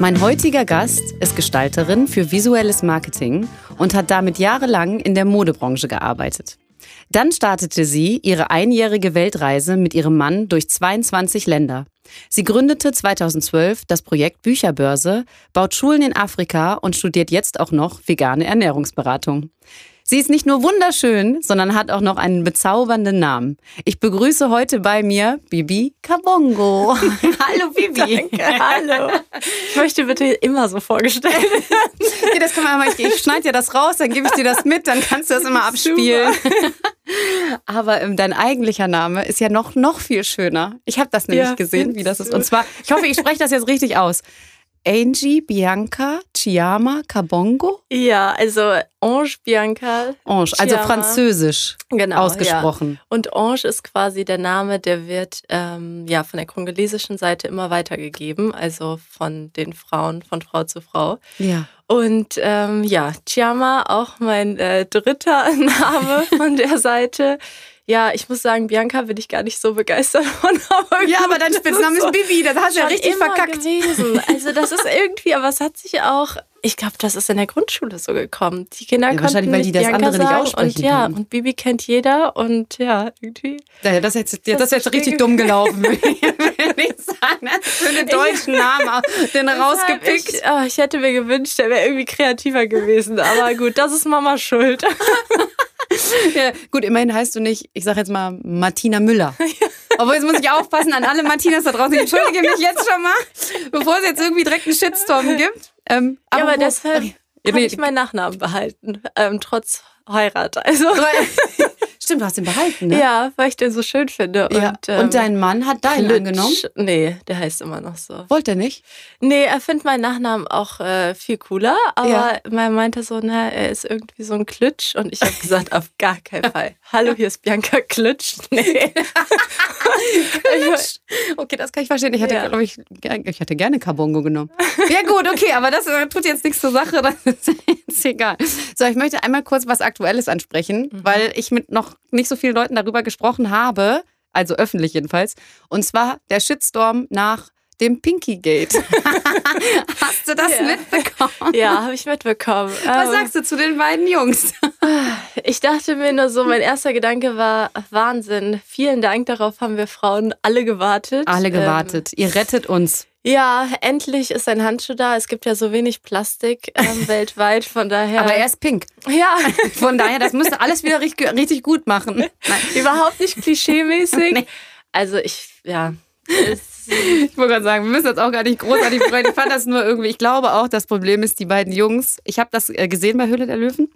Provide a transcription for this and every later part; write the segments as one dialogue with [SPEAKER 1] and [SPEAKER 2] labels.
[SPEAKER 1] Mein heutiger Gast ist Gestalterin für visuelles Marketing und hat damit jahrelang in der Modebranche gearbeitet. Dann startete sie ihre einjährige Weltreise mit ihrem Mann durch 22 Länder. Sie gründete 2012 das Projekt Bücherbörse, baut Schulen in Afrika und studiert jetzt auch noch vegane Ernährungsberatung. Sie ist nicht nur wunderschön, sondern hat auch noch einen bezaubernden Namen. Ich begrüße heute bei mir Bibi Kabongo.
[SPEAKER 2] hallo Bibi. Danke, hallo. Ich möchte bitte immer so vorgestellt werden.
[SPEAKER 1] das kann man mal, ich, ich schneide dir das raus, dann gebe ich dir das mit, dann kannst du das immer abspielen. Aber ähm, dein eigentlicher Name ist ja noch, noch viel schöner. Ich habe das nämlich ja, gesehen, wie das ist. Und zwar, ich hoffe, ich spreche das jetzt richtig aus. Angie Bianca Chiama Kabongo?
[SPEAKER 2] Ja, also Ange Bianca.
[SPEAKER 1] Ange, also französisch genau, ausgesprochen.
[SPEAKER 2] Ja. Und Ange ist quasi der Name, der wird ähm, ja von der kongolesischen Seite immer weitergegeben, also von den Frauen, von Frau zu Frau.
[SPEAKER 1] Ja.
[SPEAKER 2] Und ähm, ja, Chiama, auch mein äh, dritter Name von der Seite. Ja, ich muss sagen, Bianca bin ich gar nicht so begeistert von.
[SPEAKER 1] Aber ja, aber dein Spitzname ist, so ist Bibi, das hast du ja richtig verkackt.
[SPEAKER 2] Gewesen. Also das ist irgendwie, aber es hat sich auch, ich glaube, das ist in der Grundschule so gekommen. Die Kinder ja,
[SPEAKER 1] wahrscheinlich, weil die das Bianca andere nicht aussprechen
[SPEAKER 2] und ja, und Bibi kennt jeder und ja, irgendwie.
[SPEAKER 1] Ja, das ist jetzt, das, das ist jetzt richtig dumm gelaufen, würde ich sagen. Für einen deutschen Namen den rausgepickt.
[SPEAKER 2] Ich, oh, ich hätte mir gewünscht, der wäre irgendwie kreativer gewesen, aber gut, das ist Mama schuld.
[SPEAKER 1] ja, gut, immerhin heißt du nicht, ich sag jetzt mal Martina Müller. Obwohl, jetzt muss ich aufpassen an alle Martinas da draußen. Ich entschuldige mich jetzt schon mal, bevor es jetzt irgendwie direkt einen Shitstorm gibt.
[SPEAKER 2] Ähm, ja, aber, aber deshalb habe ich meinen Nachnamen behalten, ähm, trotz Heirat. Also.
[SPEAKER 1] Stimmt, du hast ihn behalten, ne?
[SPEAKER 2] Ja, weil ich den so schön finde.
[SPEAKER 1] Ja. Und, ähm, und dein Mann hat deinen Klitsch. angenommen?
[SPEAKER 2] Nee, der heißt immer noch so.
[SPEAKER 1] Wollte er nicht?
[SPEAKER 2] Nee, er findet meinen Nachnamen auch äh, viel cooler, aber ja. man meinte so, na, er ist irgendwie so ein Klitsch und ich habe gesagt, auf gar keinen Fall. Hallo, hier ist Bianca Klitsch. Nee.
[SPEAKER 1] Klitsch. Okay, das kann ich verstehen. Ich hätte, ja. glaube ich, ich hätte gerne Carbongo genommen. Ja gut, okay, aber das äh, tut jetzt nichts zur Sache, das ist jetzt egal. So, ich möchte einmal kurz was Aktuelles ansprechen, mhm. weil ich mit noch nicht so vielen Leuten darüber gesprochen habe, also öffentlich jedenfalls. Und zwar der Shitstorm nach dem Pinky Gate. Hast du das ja. mitbekommen?
[SPEAKER 2] Ja, habe ich mitbekommen.
[SPEAKER 1] Was ähm, sagst du zu den beiden Jungs?
[SPEAKER 2] ich dachte mir nur so, mein erster Gedanke war Wahnsinn. Vielen Dank, darauf haben wir Frauen alle gewartet.
[SPEAKER 1] Alle gewartet. Ähm, Ihr rettet uns.
[SPEAKER 2] Ja, endlich ist ein Handschuh da. Es gibt ja so wenig Plastik ähm, weltweit, von daher.
[SPEAKER 1] Aber er ist pink.
[SPEAKER 2] Ja.
[SPEAKER 1] Von daher, das müsste alles wieder richtig, richtig gut machen.
[SPEAKER 2] Nein. Überhaupt nicht klischeemäßig. Nee. Also ich, ja.
[SPEAKER 1] ich wollte gerade sagen, wir müssen jetzt auch gar nicht großartig freuen. Ich fand das nur irgendwie, ich glaube auch, das Problem ist, die beiden Jungs, ich habe das äh, gesehen bei Höhle der Löwen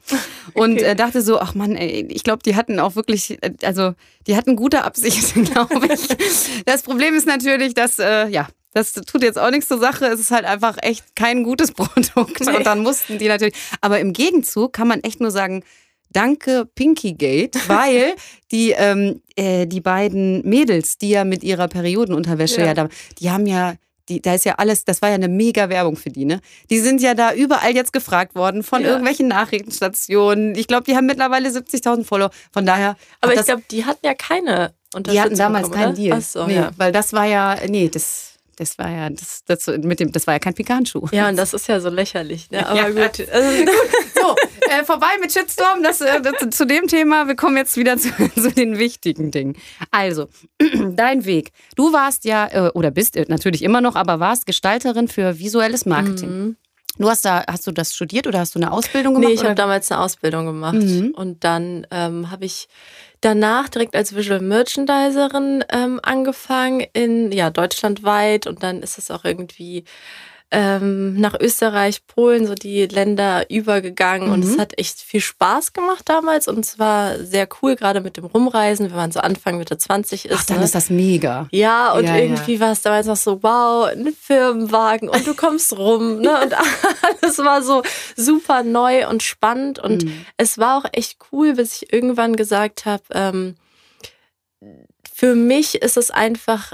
[SPEAKER 1] und okay. Äh, dachte so, ach Mann, ey, ich glaube, die hatten auch wirklich, äh, also die hatten gute Absichten, glaube ich. Das Problem ist natürlich, dass, äh, ja, das tut jetzt auch nichts zur Sache. Es ist halt einfach echt kein gutes Produkt. Nee. Und dann mussten die natürlich. Aber im Gegenzug kann man echt nur sagen, danke Pinkygate, weil die, ähm, äh, die beiden Mädels, die ja mit ihrer Periodenunterwäsche ja, ja da, die haben ja die, da ist ja alles, das war ja eine mega Werbung für die, ne? Die sind ja da überall jetzt gefragt worden von ja. irgendwelchen Nachrichtenstationen. Ich glaube, die haben mittlerweile 70.000 Follower. Von daher.
[SPEAKER 2] Aber ich glaube, die hatten ja keine Unterstützung.
[SPEAKER 1] Die hatten damals bekommen, keinen Deal.
[SPEAKER 2] Ach so,
[SPEAKER 1] nee,
[SPEAKER 2] ja.
[SPEAKER 1] Weil das war ja, nee, das das war ja das, das mit dem das war ja kein Pikachu.
[SPEAKER 2] Ja, und das ist ja so lächerlich, ne? Aber ja. gut.
[SPEAKER 1] so, äh, vorbei mit Shitstorm, das, äh, das, zu dem Thema, wir kommen jetzt wieder zu, zu den wichtigen Dingen. Also, dein Weg. Du warst ja äh, oder bist äh, natürlich immer noch, aber warst Gestalterin für visuelles Marketing. Mhm. Du hast da, hast du das studiert oder hast du eine Ausbildung gemacht?
[SPEAKER 2] Nee, ich habe damals eine Ausbildung gemacht. Mhm. Und dann ähm, habe ich danach direkt als Visual Merchandiserin ähm, angefangen in ja deutschlandweit und dann ist es auch irgendwie ähm, nach Österreich, Polen, so die Länder übergegangen. Mhm. Und es hat echt viel Spaß gemacht damals. Und es war sehr cool, gerade mit dem Rumreisen, wenn man so Anfang Mitte 20 ist.
[SPEAKER 1] Ach, dann ne? ist das mega.
[SPEAKER 2] Ja, und ja, irgendwie ja. war es damals noch so, wow, ein Firmenwagen und du kommst rum. ne? Und alles war so super neu und spannend. Und mhm. es war auch echt cool, bis ich irgendwann gesagt habe, ähm, für mich ist es einfach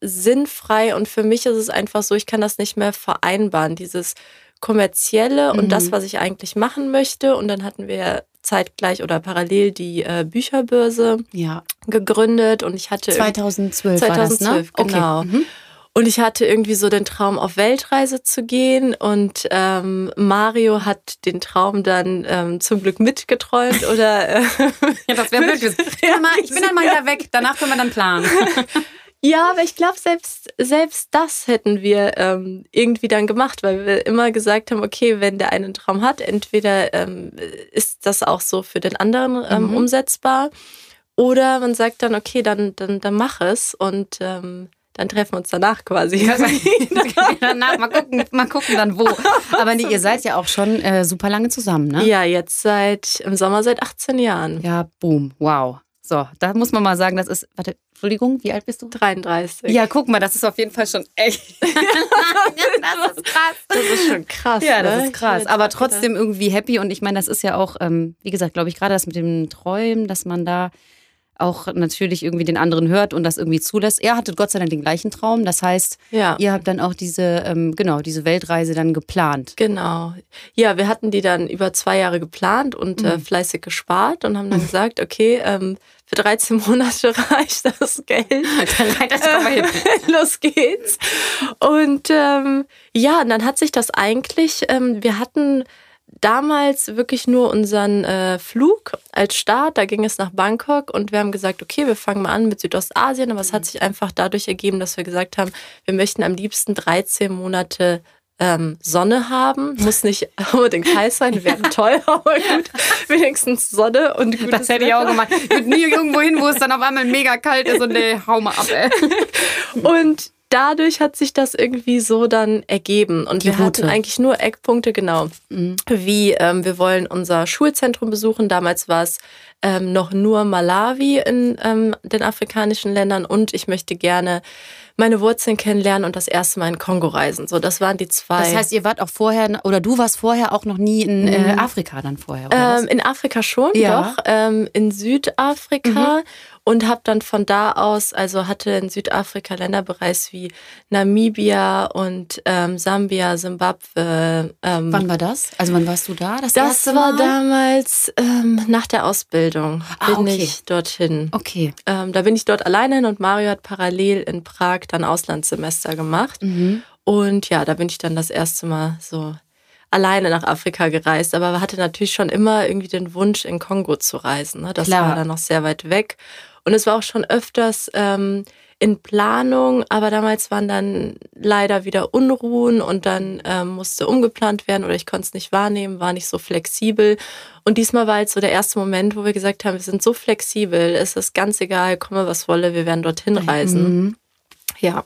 [SPEAKER 2] sinnfrei und für mich ist es einfach so, ich kann das nicht mehr vereinbaren, dieses kommerzielle und mhm. das, was ich eigentlich machen möchte. Und dann hatten wir zeitgleich oder parallel die äh, Bücherbörse
[SPEAKER 1] ja.
[SPEAKER 2] gegründet und ich hatte
[SPEAKER 1] 2012
[SPEAKER 2] 2012
[SPEAKER 1] war das,
[SPEAKER 2] ne? genau. Okay. Mhm. Und ich hatte irgendwie so den Traum, auf Weltreise zu gehen. Und ähm, Mario hat den Traum dann ähm, zum Glück mitgeträumt. Oder, äh,
[SPEAKER 1] ja, das wäre blöd. Ja, ich bin dann mal wieder weg. Danach können wir dann planen.
[SPEAKER 2] Ja, aber ich glaube, selbst, selbst das hätten wir ähm, irgendwie dann gemacht, weil wir immer gesagt haben, okay, wenn der einen Traum hat, entweder ähm, ist das auch so für den anderen ähm, mhm. umsetzbar oder man sagt dann, okay, dann, dann, dann mach es und ähm, dann treffen wir uns danach quasi.
[SPEAKER 1] danach, mal gucken, mal gucken dann wo. Aber nee, ihr seid ja auch schon äh, super lange zusammen, ne?
[SPEAKER 2] Ja, jetzt seit im Sommer seit 18 Jahren.
[SPEAKER 1] Ja, boom, wow. So, da muss man mal sagen, das ist, warte, Entschuldigung, wie alt bist du?
[SPEAKER 2] 33.
[SPEAKER 1] Ja, guck mal, das ist auf jeden Fall schon echt. das
[SPEAKER 2] ist krass. Das ist schon krass.
[SPEAKER 1] Ja, das ne? ist krass. Aber trotzdem irgendwie happy und ich meine, das ist ja auch, ähm, wie gesagt, glaube ich, gerade das mit dem Träumen, dass man da auch natürlich irgendwie den anderen hört und das irgendwie zulässt. Er hatte Gott sei Dank den gleichen Traum. Das heißt, ja. ihr habt dann auch diese, ähm, genau, diese Weltreise dann geplant.
[SPEAKER 2] Genau. Ja, wir hatten die dann über zwei Jahre geplant und äh, mhm. äh, fleißig gespart und haben dann gesagt, okay, ähm, für 13 Monate reicht das Geld. das äh, los geht's. Und ähm, ja, und dann hat sich das eigentlich, ähm, wir hatten damals wirklich nur unseren äh, Flug als Start. Da ging es nach Bangkok und wir haben gesagt, okay, wir fangen mal an mit Südostasien. Aber es hat sich einfach dadurch ergeben, dass wir gesagt haben, wir möchten am liebsten 13 Monate ähm, Sonne haben. Muss nicht unbedingt heiß sein, wäre toll, aber gut. Wenigstens Sonne und
[SPEAKER 1] gut. Das hätte ich auch gemacht. Ich würde nie irgendwo hin, wo es dann auf einmal mega kalt ist und nee, hau mal ab, ey.
[SPEAKER 2] Und dadurch hat sich das irgendwie so dann ergeben. Und Die wir Route. hatten eigentlich nur Eckpunkte, genau. Mhm. Wie ähm, wir wollen unser Schulzentrum besuchen. Damals war es ähm, noch nur Malawi in ähm, den afrikanischen Ländern und ich möchte gerne meine Wurzeln kennenlernen und das erste Mal in Kongo reisen. So, das waren die zwei.
[SPEAKER 1] Das heißt, ihr wart auch vorher, oder du warst vorher auch noch nie in äh, mhm. Afrika dann vorher,
[SPEAKER 2] oder ähm, In Afrika schon, ja. doch. Ähm, in Südafrika. Mhm und habe dann von da aus, also hatte in Südafrika Länder bereist wie Namibia und ähm, Sambia, Simbabwe.
[SPEAKER 1] Ähm, wann war das? Also wann warst du da?
[SPEAKER 2] Das, das war damals ähm, nach der Ausbildung ah, bin okay. ich dorthin.
[SPEAKER 1] Okay.
[SPEAKER 2] Ähm, da bin ich dort alleine hin und Mario hat parallel in Prag dann Auslandssemester gemacht. Mhm. Und ja, da bin ich dann das erste Mal so alleine nach Afrika gereist, aber hatte natürlich schon immer irgendwie den Wunsch, in Kongo zu reisen. Ne? Das Klar. war dann noch sehr weit weg. Und es war auch schon öfters ähm, in Planung, aber damals waren dann leider wieder Unruhen und dann ähm, musste umgeplant werden oder ich konnte es nicht wahrnehmen, war nicht so flexibel. Und diesmal war jetzt so der erste Moment, wo wir gesagt haben, wir sind so flexibel, es ist ganz egal, komme was wolle, wir werden dorthin reisen. Mhm. Ja.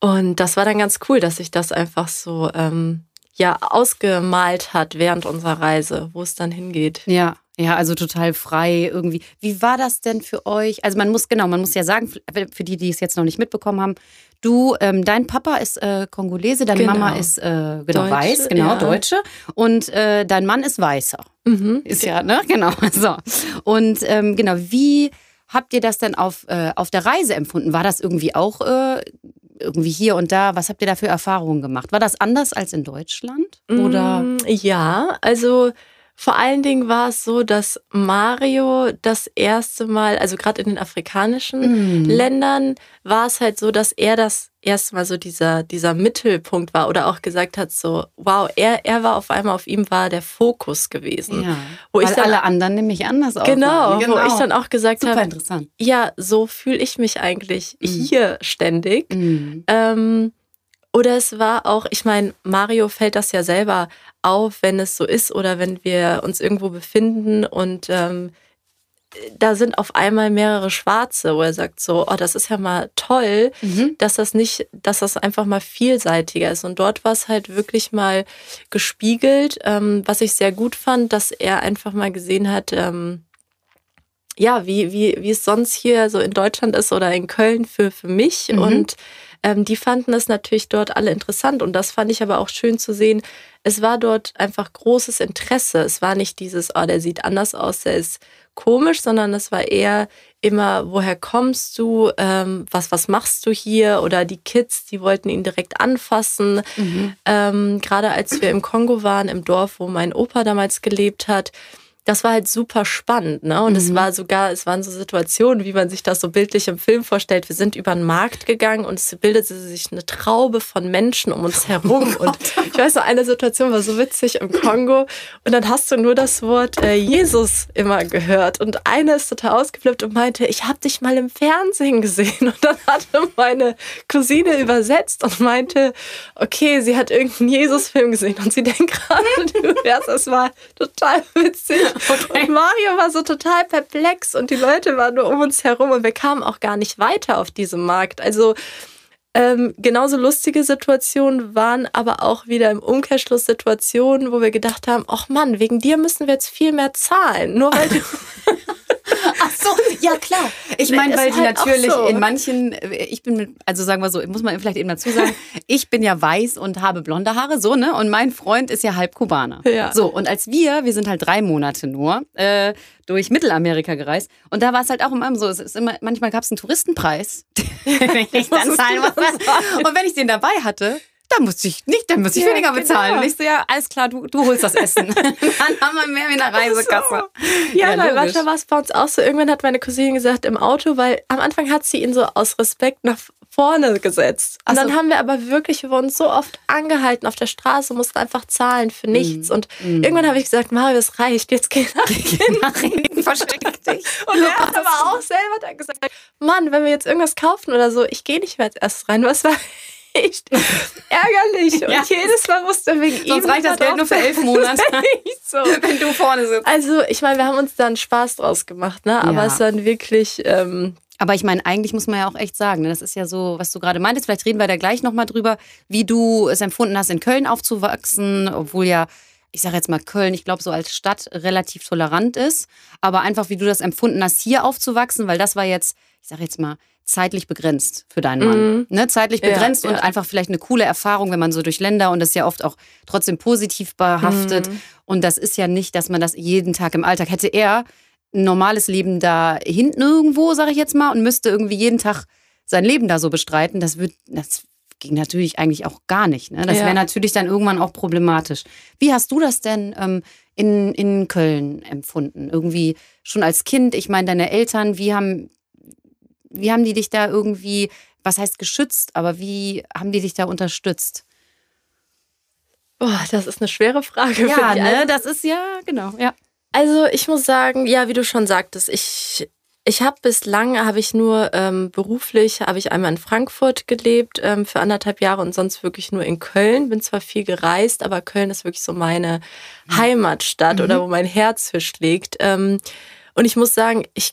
[SPEAKER 2] Und das war dann ganz cool, dass sich das einfach so ähm, ja ausgemalt hat während unserer Reise, wo es dann hingeht.
[SPEAKER 1] Ja. Ja, also total frei irgendwie. Wie war das denn für euch? Also man muss, genau, man muss ja sagen, für die, die es jetzt noch nicht mitbekommen haben, du, ähm, dein Papa ist äh, Kongolese, deine genau. Mama ist äh, genau Deutsche, weiß, genau, ja. Deutsche. Und äh, dein Mann ist Weißer. Mhm. Ist ja, ne? Genau. So. Und ähm, genau, wie habt ihr das denn auf, äh, auf der Reise empfunden? War das irgendwie auch äh, irgendwie hier und da? Was habt ihr da für Erfahrungen gemacht? War das anders als in Deutschland? Oder?
[SPEAKER 2] Mm, ja, also vor allen Dingen war es so, dass Mario das erste Mal, also gerade in den afrikanischen mm. Ländern, war es halt so, dass er das erste Mal so dieser, dieser Mittelpunkt war oder auch gesagt hat, so, wow, er, er war auf einmal, auf ihm war der Fokus gewesen.
[SPEAKER 1] Ja, wo weil ich dann, alle anderen nämlich anders
[SPEAKER 2] genau, genau, wo ich dann auch gesagt habe, ja, so fühle ich mich eigentlich mm. hier ständig. Mm. Ähm, oder es war auch, ich meine, Mario fällt das ja selber auf, wenn es so ist oder wenn wir uns irgendwo befinden und ähm, da sind auf einmal mehrere Schwarze, wo er sagt so, oh, das ist ja mal toll, mhm. dass das nicht, dass das einfach mal vielseitiger ist. Und dort war es halt wirklich mal gespiegelt, ähm, was ich sehr gut fand, dass er einfach mal gesehen hat, ähm, ja, wie, wie, wie es sonst hier so in Deutschland ist oder in Köln für, für mich. Mhm. Und ähm, die fanden es natürlich dort alle interessant. Und das fand ich aber auch schön zu sehen. Es war dort einfach großes Interesse. Es war nicht dieses, oh, der sieht anders aus, der ist komisch, sondern es war eher immer, woher kommst du, ähm, was, was machst du hier? Oder die Kids, die wollten ihn direkt anfassen. Mhm. Ähm, Gerade als wir im Kongo waren, im Dorf, wo mein Opa damals gelebt hat, das war halt super spannend, ne? Und mhm. es war sogar, es waren so Situationen, wie man sich das so bildlich im Film vorstellt. Wir sind über den Markt gegangen und es bildete sich eine Traube von Menschen um uns herum. Oh und ich weiß noch, eine Situation war so witzig im Kongo. Und dann hast du nur das Wort äh, Jesus immer gehört. Und eine ist total ausgeflippt und meinte, ich habe dich mal im Fernsehen gesehen. Und dann hatte meine Cousine übersetzt und meinte, okay, sie hat irgendeinen Jesus-Film gesehen und sie denkt gerade, du wärst, es war total witzig. Okay. Und Mario war so total perplex und die Leute waren nur um uns herum und wir kamen auch gar nicht weiter auf diesem Markt. Also ähm, genauso lustige Situationen waren aber auch wieder im Umkehrschluss Situationen, wo wir gedacht haben, ach Mann, wegen dir müssen wir jetzt viel mehr zahlen. Nur weil du
[SPEAKER 1] Ach so, ja klar. Ich meine, weil die halt natürlich so. in manchen, ich bin mit, also sagen wir so, muss man vielleicht eben dazu sagen, ich bin ja weiß und habe blonde Haare, so, ne? Und mein Freund ist ja halb Kubaner. Ja. So, und als wir, wir sind halt drei Monate nur, äh, durch Mittelamerika gereist. Und da war es halt auch immer so, es ist immer, manchmal gab es einen Touristenpreis, den ich dann zahlen musste. Und wenn ich den dabei hatte, da musste ich nicht, dann musste ich ja, weniger bezahlen. Genau. Und ich so, ja, alles klar, du, du holst das Essen. dann haben wir mehr wie eine Reisekasse.
[SPEAKER 2] So. Ja, ja Rascha war es bei uns auch so. Irgendwann hat meine Cousine gesagt im Auto, weil am Anfang hat sie ihn so aus Respekt nach vorne gesetzt. Und so. dann haben wir aber wirklich, wir wurden so oft angehalten auf der Straße, mussten einfach zahlen für mm. nichts. Mm. Und mm. irgendwann habe ich gesagt, Mario, es reicht, jetzt geh nach hinten. Versteck dich. Und er hat aber auch selber dann gesagt, Mann, wenn wir jetzt irgendwas kaufen oder so, ich gehe nicht mehr als erstes rein. Was war echt ärgerlich. Ja. Und jedes Mal musste wegen Sonst ihm.
[SPEAKER 1] Sonst reicht das Geld nur für elf Monate. so. Wenn du vorne sitzt.
[SPEAKER 2] Also, ich meine, wir haben uns da einen Spaß draus gemacht, ne? Aber ja. es dann wirklich. Ähm,
[SPEAKER 1] aber ich meine, eigentlich muss man ja auch echt sagen, ne? das ist ja so, was du gerade meintest. Vielleicht reden wir da gleich nochmal drüber, wie du es empfunden hast, in Köln aufzuwachsen, obwohl ja ich sage jetzt mal Köln, ich glaube, so als Stadt relativ tolerant ist, aber einfach, wie du das empfunden hast, hier aufzuwachsen, weil das war jetzt, ich sage jetzt mal, zeitlich begrenzt für deinen Mann. Mhm. Ne? Zeitlich begrenzt ja, und ja. einfach vielleicht eine coole Erfahrung, wenn man so durch Länder und das ist ja oft auch trotzdem positiv behaftet. Mhm. Und das ist ja nicht, dass man das jeden Tag im Alltag hätte. Er ein normales Leben da hinten irgendwo, sage ich jetzt mal, und müsste irgendwie jeden Tag sein Leben da so bestreiten. Das wird, das ging natürlich eigentlich auch gar nicht. Ne? Das ja. wäre natürlich dann irgendwann auch problematisch. Wie hast du das denn ähm, in, in Köln empfunden? Irgendwie schon als Kind? Ich meine, deine Eltern, wie haben wie haben die dich da irgendwie, was heißt geschützt, aber wie haben die dich da unterstützt?
[SPEAKER 2] Boah, das ist eine schwere Frage.
[SPEAKER 1] Ja, ne? das ist ja, genau, ja.
[SPEAKER 2] Also ich muss sagen, ja, wie du schon sagtest, ich, ich habe bislang, habe ich nur ähm, beruflich, habe ich einmal in Frankfurt gelebt ähm, für anderthalb Jahre und sonst wirklich nur in Köln. Bin zwar viel gereist, aber Köln ist wirklich so meine mhm. Heimatstadt mhm. oder wo mein Herz für schlägt. Ähm, und ich muss sagen, ich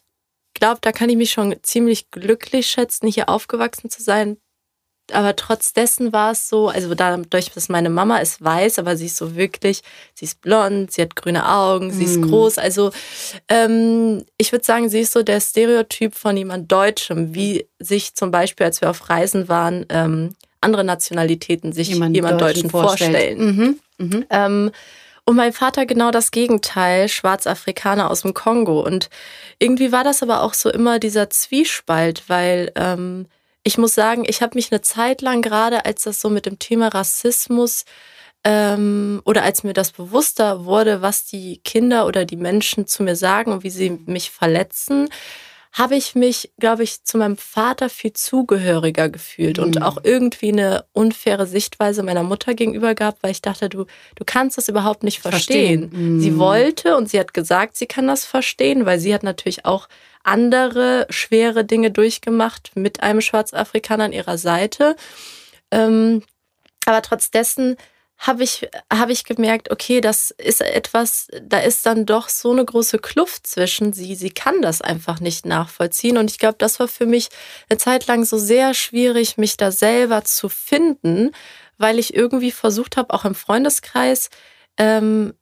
[SPEAKER 2] glaube, da kann ich mich schon ziemlich glücklich schätzen, hier aufgewachsen zu sein. Aber trotz dessen war es so, also dadurch, dass meine Mama ist weiß, aber sie ist so wirklich, sie ist blond, sie hat grüne Augen, sie mm. ist mhm. groß. Also ähm, ich würde sagen, sie ist so der Stereotyp von jemand Deutschem, wie sich zum Beispiel, als wir auf Reisen waren, ähm, andere Nationalitäten sich jemand, jemand Deutschen, Deutschen vorstellen. Mhm. Mhm. Ähm, und mein Vater genau das Gegenteil, Schwarzafrikaner aus dem Kongo. Und irgendwie war das aber auch so immer dieser Zwiespalt, weil ähm, ich muss sagen, ich habe mich eine Zeit lang gerade, als das so mit dem Thema Rassismus ähm, oder als mir das bewusster wurde, was die Kinder oder die Menschen zu mir sagen und wie sie mich verletzen, habe ich mich, glaube ich, zu meinem Vater viel zugehöriger gefühlt mhm. und auch irgendwie eine unfaire Sichtweise meiner Mutter gegenüber gehabt, weil ich dachte, du, du kannst das überhaupt nicht verstehen. verstehen. Mhm. Sie wollte und sie hat gesagt, sie kann das verstehen, weil sie hat natürlich auch andere schwere Dinge durchgemacht mit einem Schwarzafrikaner an ihrer Seite. Ähm, aber trotz dessen habe ich, hab ich gemerkt, okay, das ist etwas, da ist dann doch so eine große Kluft zwischen sie. Sie kann das einfach nicht nachvollziehen. Und ich glaube, das war für mich eine Zeit lang so sehr schwierig, mich da selber zu finden, weil ich irgendwie versucht habe, auch im Freundeskreis, ähm,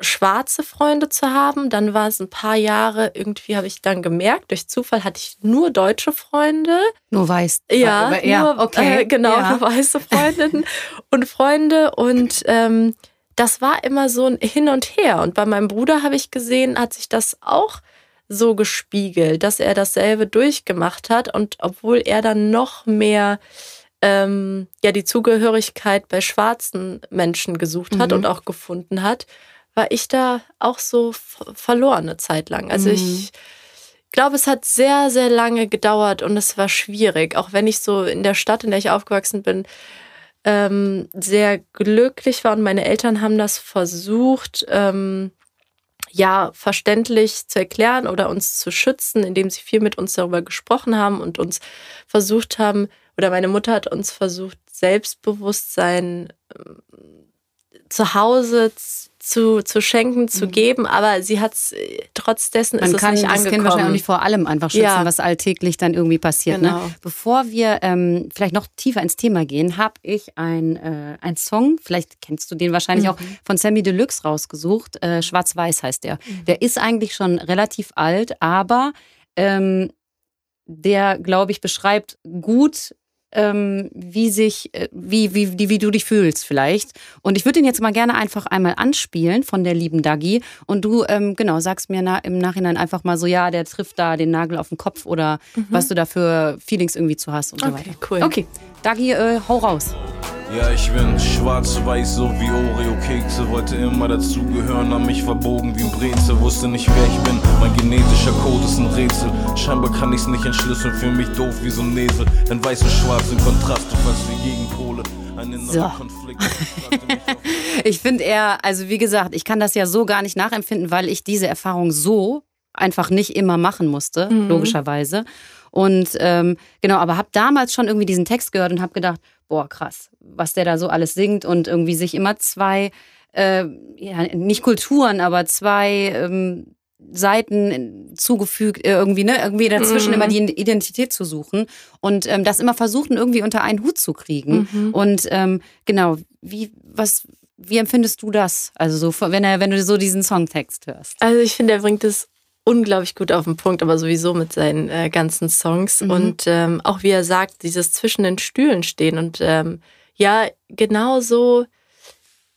[SPEAKER 2] schwarze Freunde zu haben. Dann war es ein paar Jahre, irgendwie habe ich dann gemerkt, durch Zufall hatte ich nur deutsche Freunde.
[SPEAKER 1] Nur weiß.
[SPEAKER 2] Ja, aber, ja nur, okay. Äh, genau, ja. nur weiße Freundinnen und Freunde. Und ähm, das war immer so ein Hin und Her. Und bei meinem Bruder habe ich gesehen, hat sich das auch so gespiegelt, dass er dasselbe durchgemacht hat. Und obwohl er dann noch mehr ähm, ja die Zugehörigkeit bei schwarzen Menschen gesucht hat mhm. und auch gefunden hat, war ich da auch so verloren eine Zeit lang. Also mhm. ich glaube, es hat sehr, sehr lange gedauert und es war schwierig. Auch wenn ich so in der Stadt, in der ich aufgewachsen bin, ähm, sehr glücklich war und meine Eltern haben das versucht, ähm, ja, verständlich zu erklären oder uns zu schützen, indem sie viel mit uns darüber gesprochen haben und uns versucht haben, oder meine Mutter hat uns versucht, Selbstbewusstsein ähm, zu Hause zu, zu schenken, zu mhm. geben, aber sie hat es äh, trotz dessen
[SPEAKER 1] Man ist kann es nicht das angekommen. Kind wahrscheinlich auch nicht vor allem einfach schützen, ja. was alltäglich dann irgendwie passiert. Ne? Genau. Ne? Bevor wir ähm, vielleicht noch tiefer ins Thema gehen, habe ich ein, äh, ein Song, vielleicht kennst du den wahrscheinlich mhm. auch von Sammy Deluxe rausgesucht. Äh, Schwarz-Weiß heißt der. Mhm. Der ist eigentlich schon relativ alt, aber ähm, der, glaube ich, beschreibt gut, ähm, wie sich, äh, wie, wie, wie, wie du dich fühlst vielleicht. Und ich würde ihn jetzt mal gerne einfach einmal anspielen von der lieben Dagi. Und du, ähm, genau, sagst mir na, im Nachhinein einfach mal so, ja, der trifft da den Nagel auf den Kopf oder mhm. was du da für Feelings irgendwie zu hast und
[SPEAKER 2] okay,
[SPEAKER 1] so weiter.
[SPEAKER 2] Cool.
[SPEAKER 1] Okay, Dagi, äh, hau raus.
[SPEAKER 3] Ja, ich bin schwarz-weiß, so wie Oreo-Kekse. Wollte immer dazugehören, an mich verbogen wie ein Brezel. Wusste nicht, wer ich bin, mein genetischer Code ist ein Rätsel. Scheinbar kann ich's nicht entschlüsseln, fühl mich doof wie so ein Nesel. Denn weiß und schwarz sind Kontraste, fast wie Gegenpole.
[SPEAKER 1] So. ich finde eher, also wie gesagt, ich kann das ja so gar nicht nachempfinden, weil ich diese Erfahrung so einfach nicht immer machen musste, mhm. logischerweise. Und ähm, genau, aber habe damals schon irgendwie diesen Text gehört und habe gedacht, boah, krass, was der da so alles singt und irgendwie sich immer zwei, äh, ja, nicht Kulturen, aber zwei ähm, Seiten zugefügt, äh, irgendwie, ne, irgendwie dazwischen mhm. immer die Identität zu suchen und ähm, das immer versuchen, irgendwie unter einen Hut zu kriegen. Mhm. Und ähm, genau, wie, was, wie empfindest du das? Also so, wenn er, wenn du so diesen Songtext hörst.
[SPEAKER 2] Also ich finde, er bringt es unglaublich gut auf den Punkt, aber sowieso mit seinen äh, ganzen Songs. Mhm. Und ähm, auch wie er sagt, dieses zwischen den Stühlen stehen. Und ähm, ja, genau so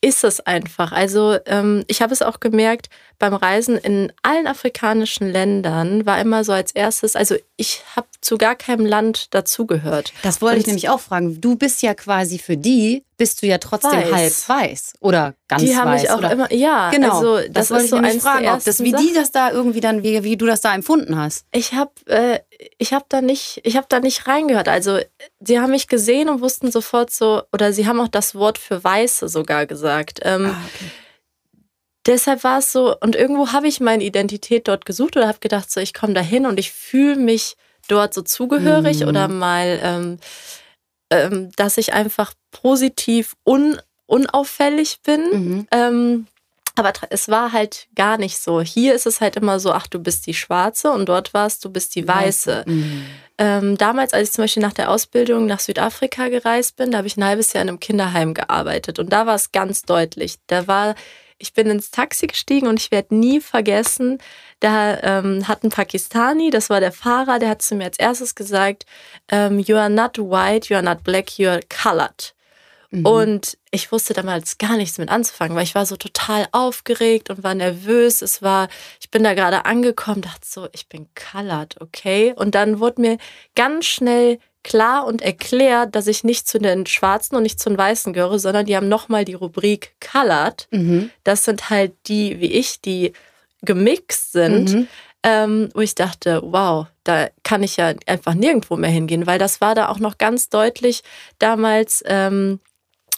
[SPEAKER 2] ist es einfach. Also ähm, ich habe es auch gemerkt, beim Reisen in allen afrikanischen Ländern war immer so als erstes, also ich habe zu gar keinem Land dazugehört.
[SPEAKER 1] Das wollte Und ich nämlich auch fragen. Du bist ja quasi für die, bist du ja trotzdem weiß. halb weiß oder ganz weiß.
[SPEAKER 2] Die haben mich auch
[SPEAKER 1] oder?
[SPEAKER 2] immer, ja.
[SPEAKER 1] Genau, also, das, das wollte ich so nämlich fragen, ob das, wie die das da irgendwie dann, wie, wie du das da empfunden hast.
[SPEAKER 2] Ich habe äh, ich hab da, nicht, hab da nicht reingehört. Also sie haben mich gesehen und wussten sofort so, oder sie haben auch das Wort für Weiße sogar gesagt. Ähm, ah, okay deshalb war es so, und irgendwo habe ich meine Identität dort gesucht oder habe gedacht, so ich komme da hin und ich fühle mich dort so zugehörig mhm. oder mal, ähm, ähm, dass ich einfach positiv un, unauffällig bin. Mhm. Ähm, aber es war halt gar nicht so. Hier ist es halt immer so, ach, du bist die Schwarze und dort warst du bist die Weiße. Mhm. Ähm, damals, als ich zum Beispiel nach der Ausbildung nach Südafrika gereist bin, da habe ich ein halbes Jahr in einem Kinderheim gearbeitet und da war es ganz deutlich. Da war ich bin ins Taxi gestiegen und ich werde nie vergessen, da ähm, hat ein Pakistani, das war der Fahrer, der hat zu mir als erstes gesagt, ähm, you are not white, you are not black, you are colored. Mhm. Und ich wusste damals gar nichts mit anzufangen, weil ich war so total aufgeregt und war nervös. Es war, ich bin da gerade angekommen, dachte so, ich bin colored, okay? Und dann wurde mir ganz schnell klar und erklärt, dass ich nicht zu den Schwarzen und nicht zu den Weißen gehöre, sondern die haben nochmal die Rubrik Colored. Mhm. Das sind halt die, wie ich, die gemixt sind. Mhm. Ähm, wo ich dachte, wow, da kann ich ja einfach nirgendwo mehr hingehen, weil das war da auch noch ganz deutlich damals, ähm,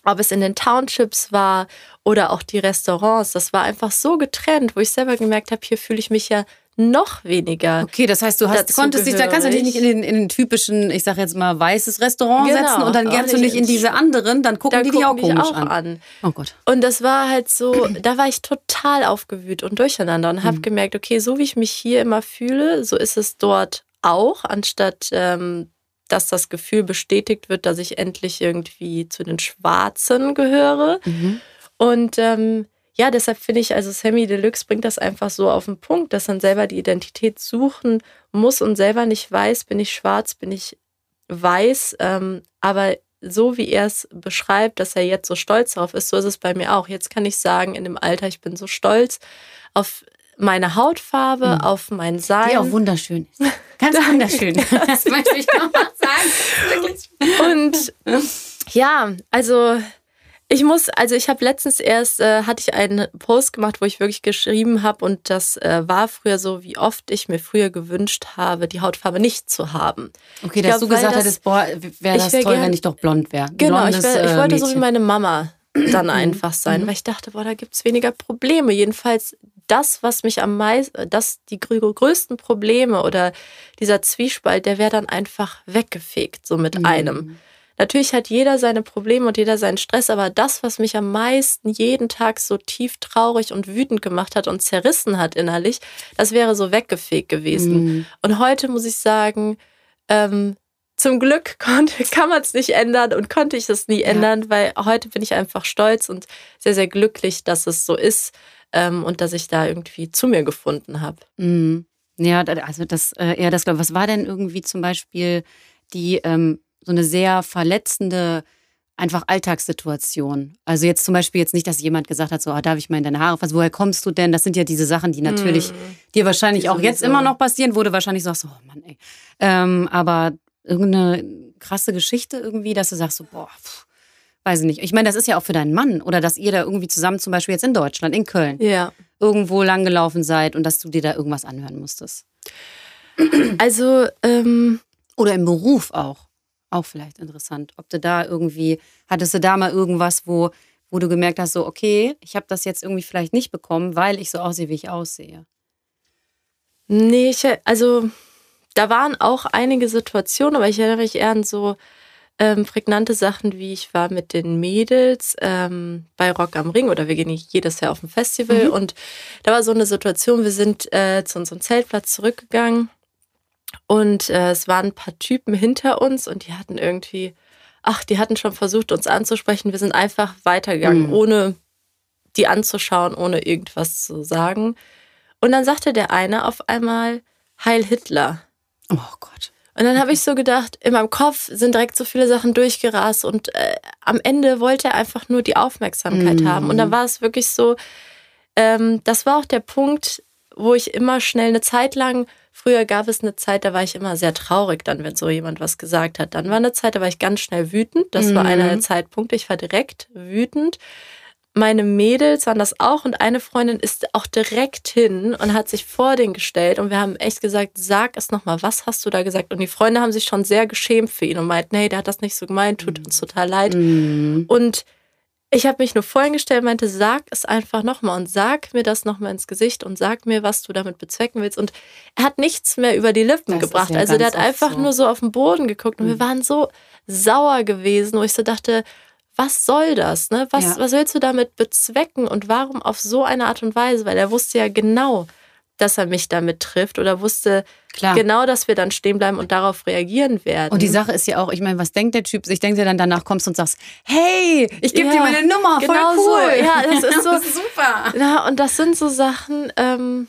[SPEAKER 2] ob es in den Townships war oder auch die Restaurants, das war einfach so getrennt, wo ich selber gemerkt habe, hier fühle ich mich ja noch weniger.
[SPEAKER 1] Okay, das heißt, du hast, konntest dich, da kannst du dich nicht in den, in den typischen, ich sag jetzt mal, weißes Restaurant genau. setzen und dann gehst du nicht in diese anderen, dann gucken da die dich auch komisch auch an. an.
[SPEAKER 2] Oh Gott. Und das war halt so, da war ich total aufgewühlt und durcheinander und habe mhm. gemerkt, okay, so wie ich mich hier immer fühle, so ist es dort auch, anstatt ähm, dass das Gefühl bestätigt wird, dass ich endlich irgendwie zu den Schwarzen gehöre. Mhm. Und ähm, ja, deshalb finde ich, also Sammy Deluxe bringt das einfach so auf den Punkt, dass man selber die Identität suchen muss und selber nicht weiß, bin ich schwarz, bin ich weiß. Ähm, aber so wie er es beschreibt, dass er jetzt so stolz darauf ist, so ist es bei mir auch. Jetzt kann ich sagen, in dem Alter, ich bin so stolz auf meine Hautfarbe, mhm. auf mein Sein.
[SPEAKER 1] Die auch wunderschön ist. Ganz wunderschön. Das möchte ich nochmal sagen.
[SPEAKER 2] Wirklich. Und ja, also ich muss, also ich habe letztens erst, äh, hatte ich einen Post gemacht, wo ich wirklich geschrieben habe und das äh, war früher so, wie oft ich mir früher gewünscht habe, die Hautfarbe nicht zu haben.
[SPEAKER 1] Okay, ich dass glaub, du gesagt das, hättest, boah, wäre das wär toll, gern, wenn ich doch blond wäre.
[SPEAKER 2] Genau, Blondes, ich, wär, ich wollte äh, so wie meine Mama dann einfach sein, mhm. weil ich dachte, boah, da gibt es weniger Probleme. Jedenfalls das, was mich am meisten, das die größten Probleme oder dieser Zwiespalt, der wäre dann einfach weggefegt, so mit mhm. einem. Natürlich hat jeder seine Probleme und jeder seinen Stress, aber das, was mich am meisten jeden Tag so tief traurig und wütend gemacht hat und zerrissen hat innerlich, das wäre so weggefegt gewesen. Mhm. Und heute muss ich sagen, ähm, zum Glück konnte, kann man es nicht ändern und konnte ich es nie ändern, ja. weil heute bin ich einfach stolz und sehr, sehr glücklich, dass es so ist ähm, und dass ich da irgendwie zu mir gefunden habe.
[SPEAKER 1] Mhm. Ja, also das, äh, ja, das glaube Was war denn irgendwie zum Beispiel die ähm, so eine sehr verletzende einfach Alltagssituation. Also jetzt zum Beispiel jetzt nicht, dass jemand gesagt hat, so, ah, darf ich mal in deine Haare fassen? Woher kommst du denn? Das sind ja diese Sachen, die natürlich mm. dir wahrscheinlich auch jetzt immer noch passieren, wo du wahrscheinlich sagst, oh Mann, ey. Ähm, aber irgendeine krasse Geschichte irgendwie, dass du sagst, so, boah, pff, weiß ich nicht. Ich meine, das ist ja auch für deinen Mann oder dass ihr da irgendwie zusammen zum Beispiel jetzt in Deutschland, in Köln,
[SPEAKER 2] ja.
[SPEAKER 1] irgendwo langgelaufen seid und dass du dir da irgendwas anhören musstest.
[SPEAKER 2] Also, ähm,
[SPEAKER 1] oder im Beruf auch. Auch vielleicht interessant. Ob du da irgendwie, hattest du da mal irgendwas, wo, wo du gemerkt hast, so, okay, ich habe das jetzt irgendwie vielleicht nicht bekommen, weil ich so aussehe, wie ich aussehe?
[SPEAKER 2] Nee, ich, also da waren auch einige Situationen, aber ich erinnere mich eher an so ähm, prägnante Sachen, wie ich war mit den Mädels ähm, bei Rock am Ring oder wir gehen jedes Jahr auf ein Festival mhm. und da war so eine Situation, wir sind äh, zu unserem Zeltplatz zurückgegangen und äh, es waren ein paar Typen hinter uns und die hatten irgendwie, ach, die hatten schon versucht, uns anzusprechen. Wir sind einfach weitergegangen, mhm. ohne die anzuschauen, ohne irgendwas zu sagen. Und dann sagte der eine auf einmal, Heil Hitler.
[SPEAKER 1] Oh Gott.
[SPEAKER 2] Und dann habe ich so gedacht, in meinem Kopf sind direkt so viele Sachen durchgerast und äh, am Ende wollte er einfach nur die Aufmerksamkeit mhm. haben. Und dann war es wirklich so, ähm, das war auch der Punkt, wo ich immer schnell eine Zeit lang Früher gab es eine Zeit, da war ich immer sehr traurig, dann, wenn so jemand was gesagt hat. Dann war eine Zeit, da war ich ganz schnell wütend. Das mhm. war einer der Zeitpunkte. Ich war direkt wütend. Meine Mädels waren das auch und eine Freundin ist auch direkt hin und hat sich vor den gestellt und wir haben echt gesagt, sag es nochmal, was hast du da gesagt? Und die Freunde haben sich schon sehr geschämt für ihn und meinten, hey, der hat das nicht so gemeint, tut uns total leid. Mhm. Und ich habe mich nur vorhin gestellt, meinte, sag es einfach nochmal und sag mir das nochmal ins Gesicht und sag mir, was du damit bezwecken willst. Und er hat nichts mehr über die Lippen das gebracht. Ja also der hat einfach so. nur so auf den Boden geguckt und mhm. wir waren so sauer gewesen, wo ich so dachte, was soll das? Ne? Was, ja. was willst du damit bezwecken und warum auf so eine Art und Weise? Weil er wusste ja genau, dass er mich damit trifft oder wusste Klar. genau, dass wir dann stehen bleiben und darauf reagieren werden.
[SPEAKER 1] Und die Sache ist ja auch, ich meine, was denkt der Typ? Ich denke dir dann danach kommst und sagst, hey, ich gebe ja, dir meine Nummer, voll genau cool.
[SPEAKER 2] So. Ja, das ist so das ist super. Ja, und das sind so Sachen. Ähm,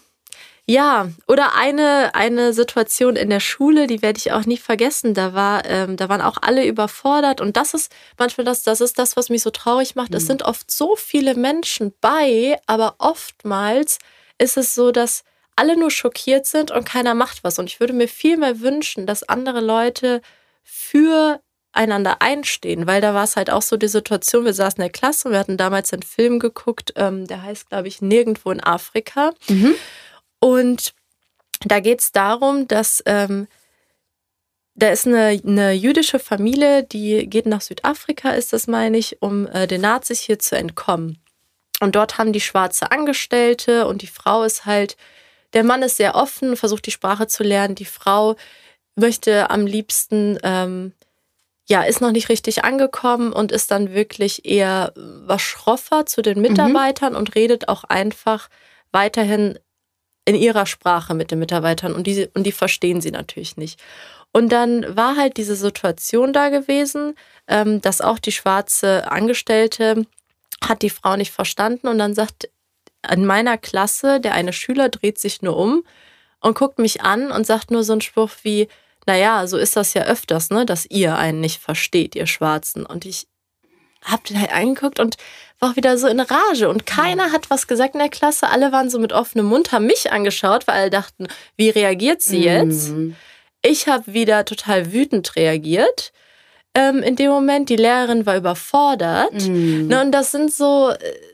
[SPEAKER 2] ja, oder eine, eine Situation in der Schule, die werde ich auch nie vergessen. Da, war, ähm, da waren auch alle überfordert. Und das ist manchmal das, das ist das, was mich so traurig macht. Mhm. Es sind oft so viele Menschen bei, aber oftmals ist es so, dass alle nur schockiert sind und keiner macht was. Und ich würde mir viel mehr wünschen, dass andere Leute für einander einstehen, weil da war es halt auch so die Situation, wir saßen in der Klasse und wir hatten damals einen Film geguckt, ähm, der heißt, glaube ich, Nirgendwo in Afrika. Mhm. Und da geht es darum, dass ähm, da ist eine, eine, jüdische Familie, die geht nach Südafrika, ist das, meine ich, um äh, den Nazis hier zu entkommen. Und dort haben die schwarze Angestellte und die Frau ist halt der Mann ist sehr offen, versucht die Sprache zu lernen. Die Frau möchte am liebsten, ähm, ja, ist noch nicht richtig angekommen und ist dann wirklich eher was schroffer zu den mhm. Mitarbeitern mhm. und redet auch einfach weiterhin in ihrer Sprache mit den Mitarbeitern und die, und die verstehen sie natürlich nicht. Und dann war halt diese Situation da gewesen, ähm, dass auch die schwarze Angestellte hat die Frau nicht verstanden und dann sagt in meiner Klasse, der eine Schüler dreht sich nur um und guckt mich an und sagt nur so einen Spruch wie, naja, so ist das ja öfters, ne, dass ihr einen nicht versteht, ihr Schwarzen. Und ich hab den halt angeguckt und war auch wieder so in Rage. Und keiner hat was gesagt in der Klasse. Alle waren so mit offenem Mund, haben mich angeschaut, weil alle dachten, wie reagiert sie jetzt? Mhm. Ich habe wieder total wütend reagiert. Ähm, in dem Moment, die Lehrerin war überfordert. Mhm. Ne, und das sind so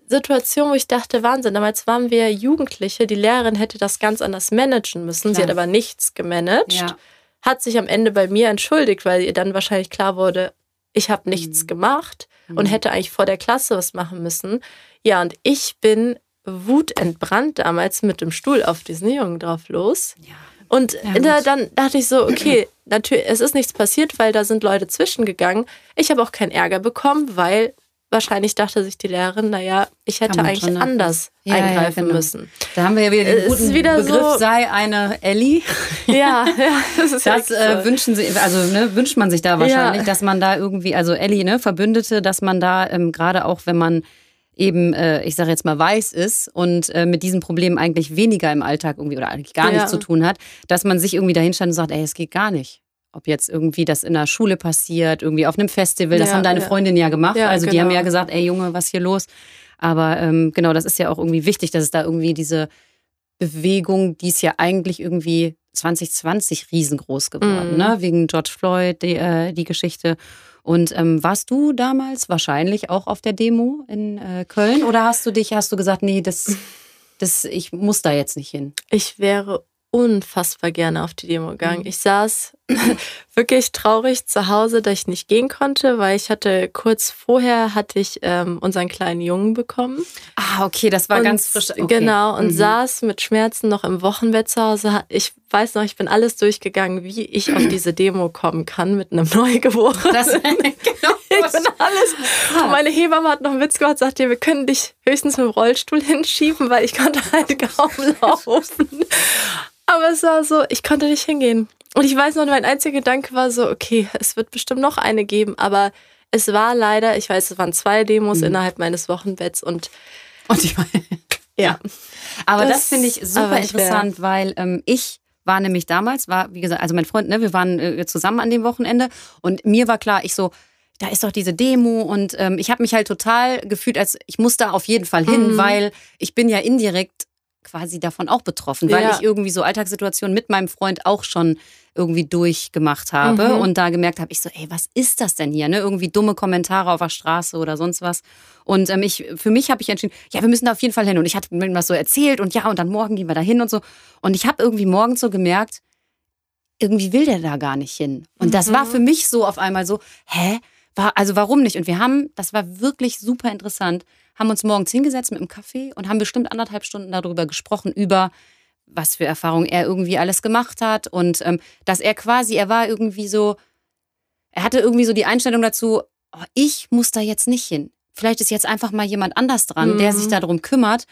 [SPEAKER 2] Situationen, wo ich dachte, Wahnsinn, damals waren wir Jugendliche, die Lehrerin hätte das ganz anders managen müssen. Klar. Sie hat aber nichts gemanagt. Ja. Hat sich am Ende bei mir entschuldigt, weil ihr dann wahrscheinlich klar wurde, ich habe nichts mhm. gemacht und mhm. hätte eigentlich vor der Klasse was machen müssen. Ja, und ich bin wutentbrannt damals mit dem Stuhl auf diesen Jungen drauf los. Ja. Und ja, da, dann dachte ich so, okay, natürlich, es ist nichts passiert, weil da sind Leute zwischengegangen. Ich habe auch keinen Ärger bekommen, weil wahrscheinlich dachte sich die Lehrerin, naja, ich hätte eigentlich anders ja, eingreifen ja, genau. müssen.
[SPEAKER 1] Da haben wir ja wieder den guten wieder Begriff, so, sei eine Ellie.
[SPEAKER 2] Ja, ja das ist
[SPEAKER 1] Das äh, wünschen sie, also ne, wünscht man sich da wahrscheinlich, ja. dass man da irgendwie, also Ellie, ne, Verbündete, dass man da ähm, gerade auch, wenn man eben, äh, ich sage jetzt mal, weiß ist und äh, mit diesen Problemen eigentlich weniger im Alltag irgendwie oder eigentlich gar nichts zu tun hat, dass man sich irgendwie dahinstellt und sagt, ey, es geht gar nicht ob jetzt irgendwie das in der Schule passiert, irgendwie auf einem Festival. Das ja, haben deine ja. Freundinnen ja gemacht. Ja, also genau. die haben ja gesagt, ey Junge, was hier los? Aber ähm, genau, das ist ja auch irgendwie wichtig, dass es da irgendwie diese Bewegung, die ist ja eigentlich irgendwie 2020 riesengroß geworden, mm. ne? Wegen George Floyd, die, äh, die Geschichte. Und ähm, warst du damals wahrscheinlich auch auf der Demo in äh, Köln oder hast du dich, hast du gesagt, nee, das, das, ich muss da jetzt nicht hin?
[SPEAKER 2] Ich wäre unfassbar gerne auf die Demo gegangen. Mhm. Ich saß wirklich traurig zu Hause, dass ich nicht gehen konnte, weil ich hatte kurz vorher hatte ich ähm, unseren kleinen Jungen bekommen.
[SPEAKER 1] Ah, okay, das war und, ganz frisch. Okay.
[SPEAKER 2] Genau, und mhm. saß mit Schmerzen noch im Wochenbett zu Hause. Ich weiß noch, ich bin alles durchgegangen, wie ich auf diese Demo kommen kann mit einem Neugeborenen. Das, genau, ich bin alles. Und meine Hebamme hat noch einen Witz gemacht, sagt ihr, wir können dich höchstens mit dem Rollstuhl hinschieben, weil ich konnte halt kaum laufen. Aber es war so, ich konnte nicht hingehen. Und ich weiß noch, mein einziger Gedanke war so, okay, es wird bestimmt noch eine geben, aber es war leider, ich weiß, es waren zwei Demos mhm. innerhalb meines Wochenbetts und,
[SPEAKER 1] und ich meine, ja. Aber das, das finde ich super interessant, weil ähm, ich war nämlich damals, war, wie gesagt, also mein Freund, ne, wir waren äh, zusammen an dem Wochenende und mir war klar, ich so, da ist doch diese Demo und ähm, ich habe mich halt total gefühlt, als ich muss da auf jeden Fall hin, mhm. weil ich bin ja indirekt quasi davon auch betroffen, weil ja. ich irgendwie so Alltagssituationen mit meinem Freund auch schon irgendwie durchgemacht habe mhm. und da gemerkt habe, ich so, ey, was ist das denn hier? Ne? Irgendwie dumme Kommentare auf der Straße oder sonst was. Und ähm, ich, für mich habe ich entschieden, ja, wir müssen da auf jeden Fall hin. Und ich hatte mir das so erzählt und ja, und dann morgen gehen wir da hin und so. Und ich habe irgendwie morgens so gemerkt, irgendwie will der da gar nicht hin. Und das war mhm. für mich so auf einmal so, hä? Also warum nicht? Und wir haben, das war wirklich super interessant, haben uns morgens hingesetzt mit einem Kaffee und haben bestimmt anderthalb Stunden darüber gesprochen, über was für Erfahrungen er irgendwie alles gemacht hat und ähm, dass er quasi, er war irgendwie so, er hatte irgendwie so die Einstellung dazu, oh, ich muss da jetzt nicht hin. Vielleicht ist jetzt einfach mal jemand anders dran, mhm. der sich mhm. darum kümmert.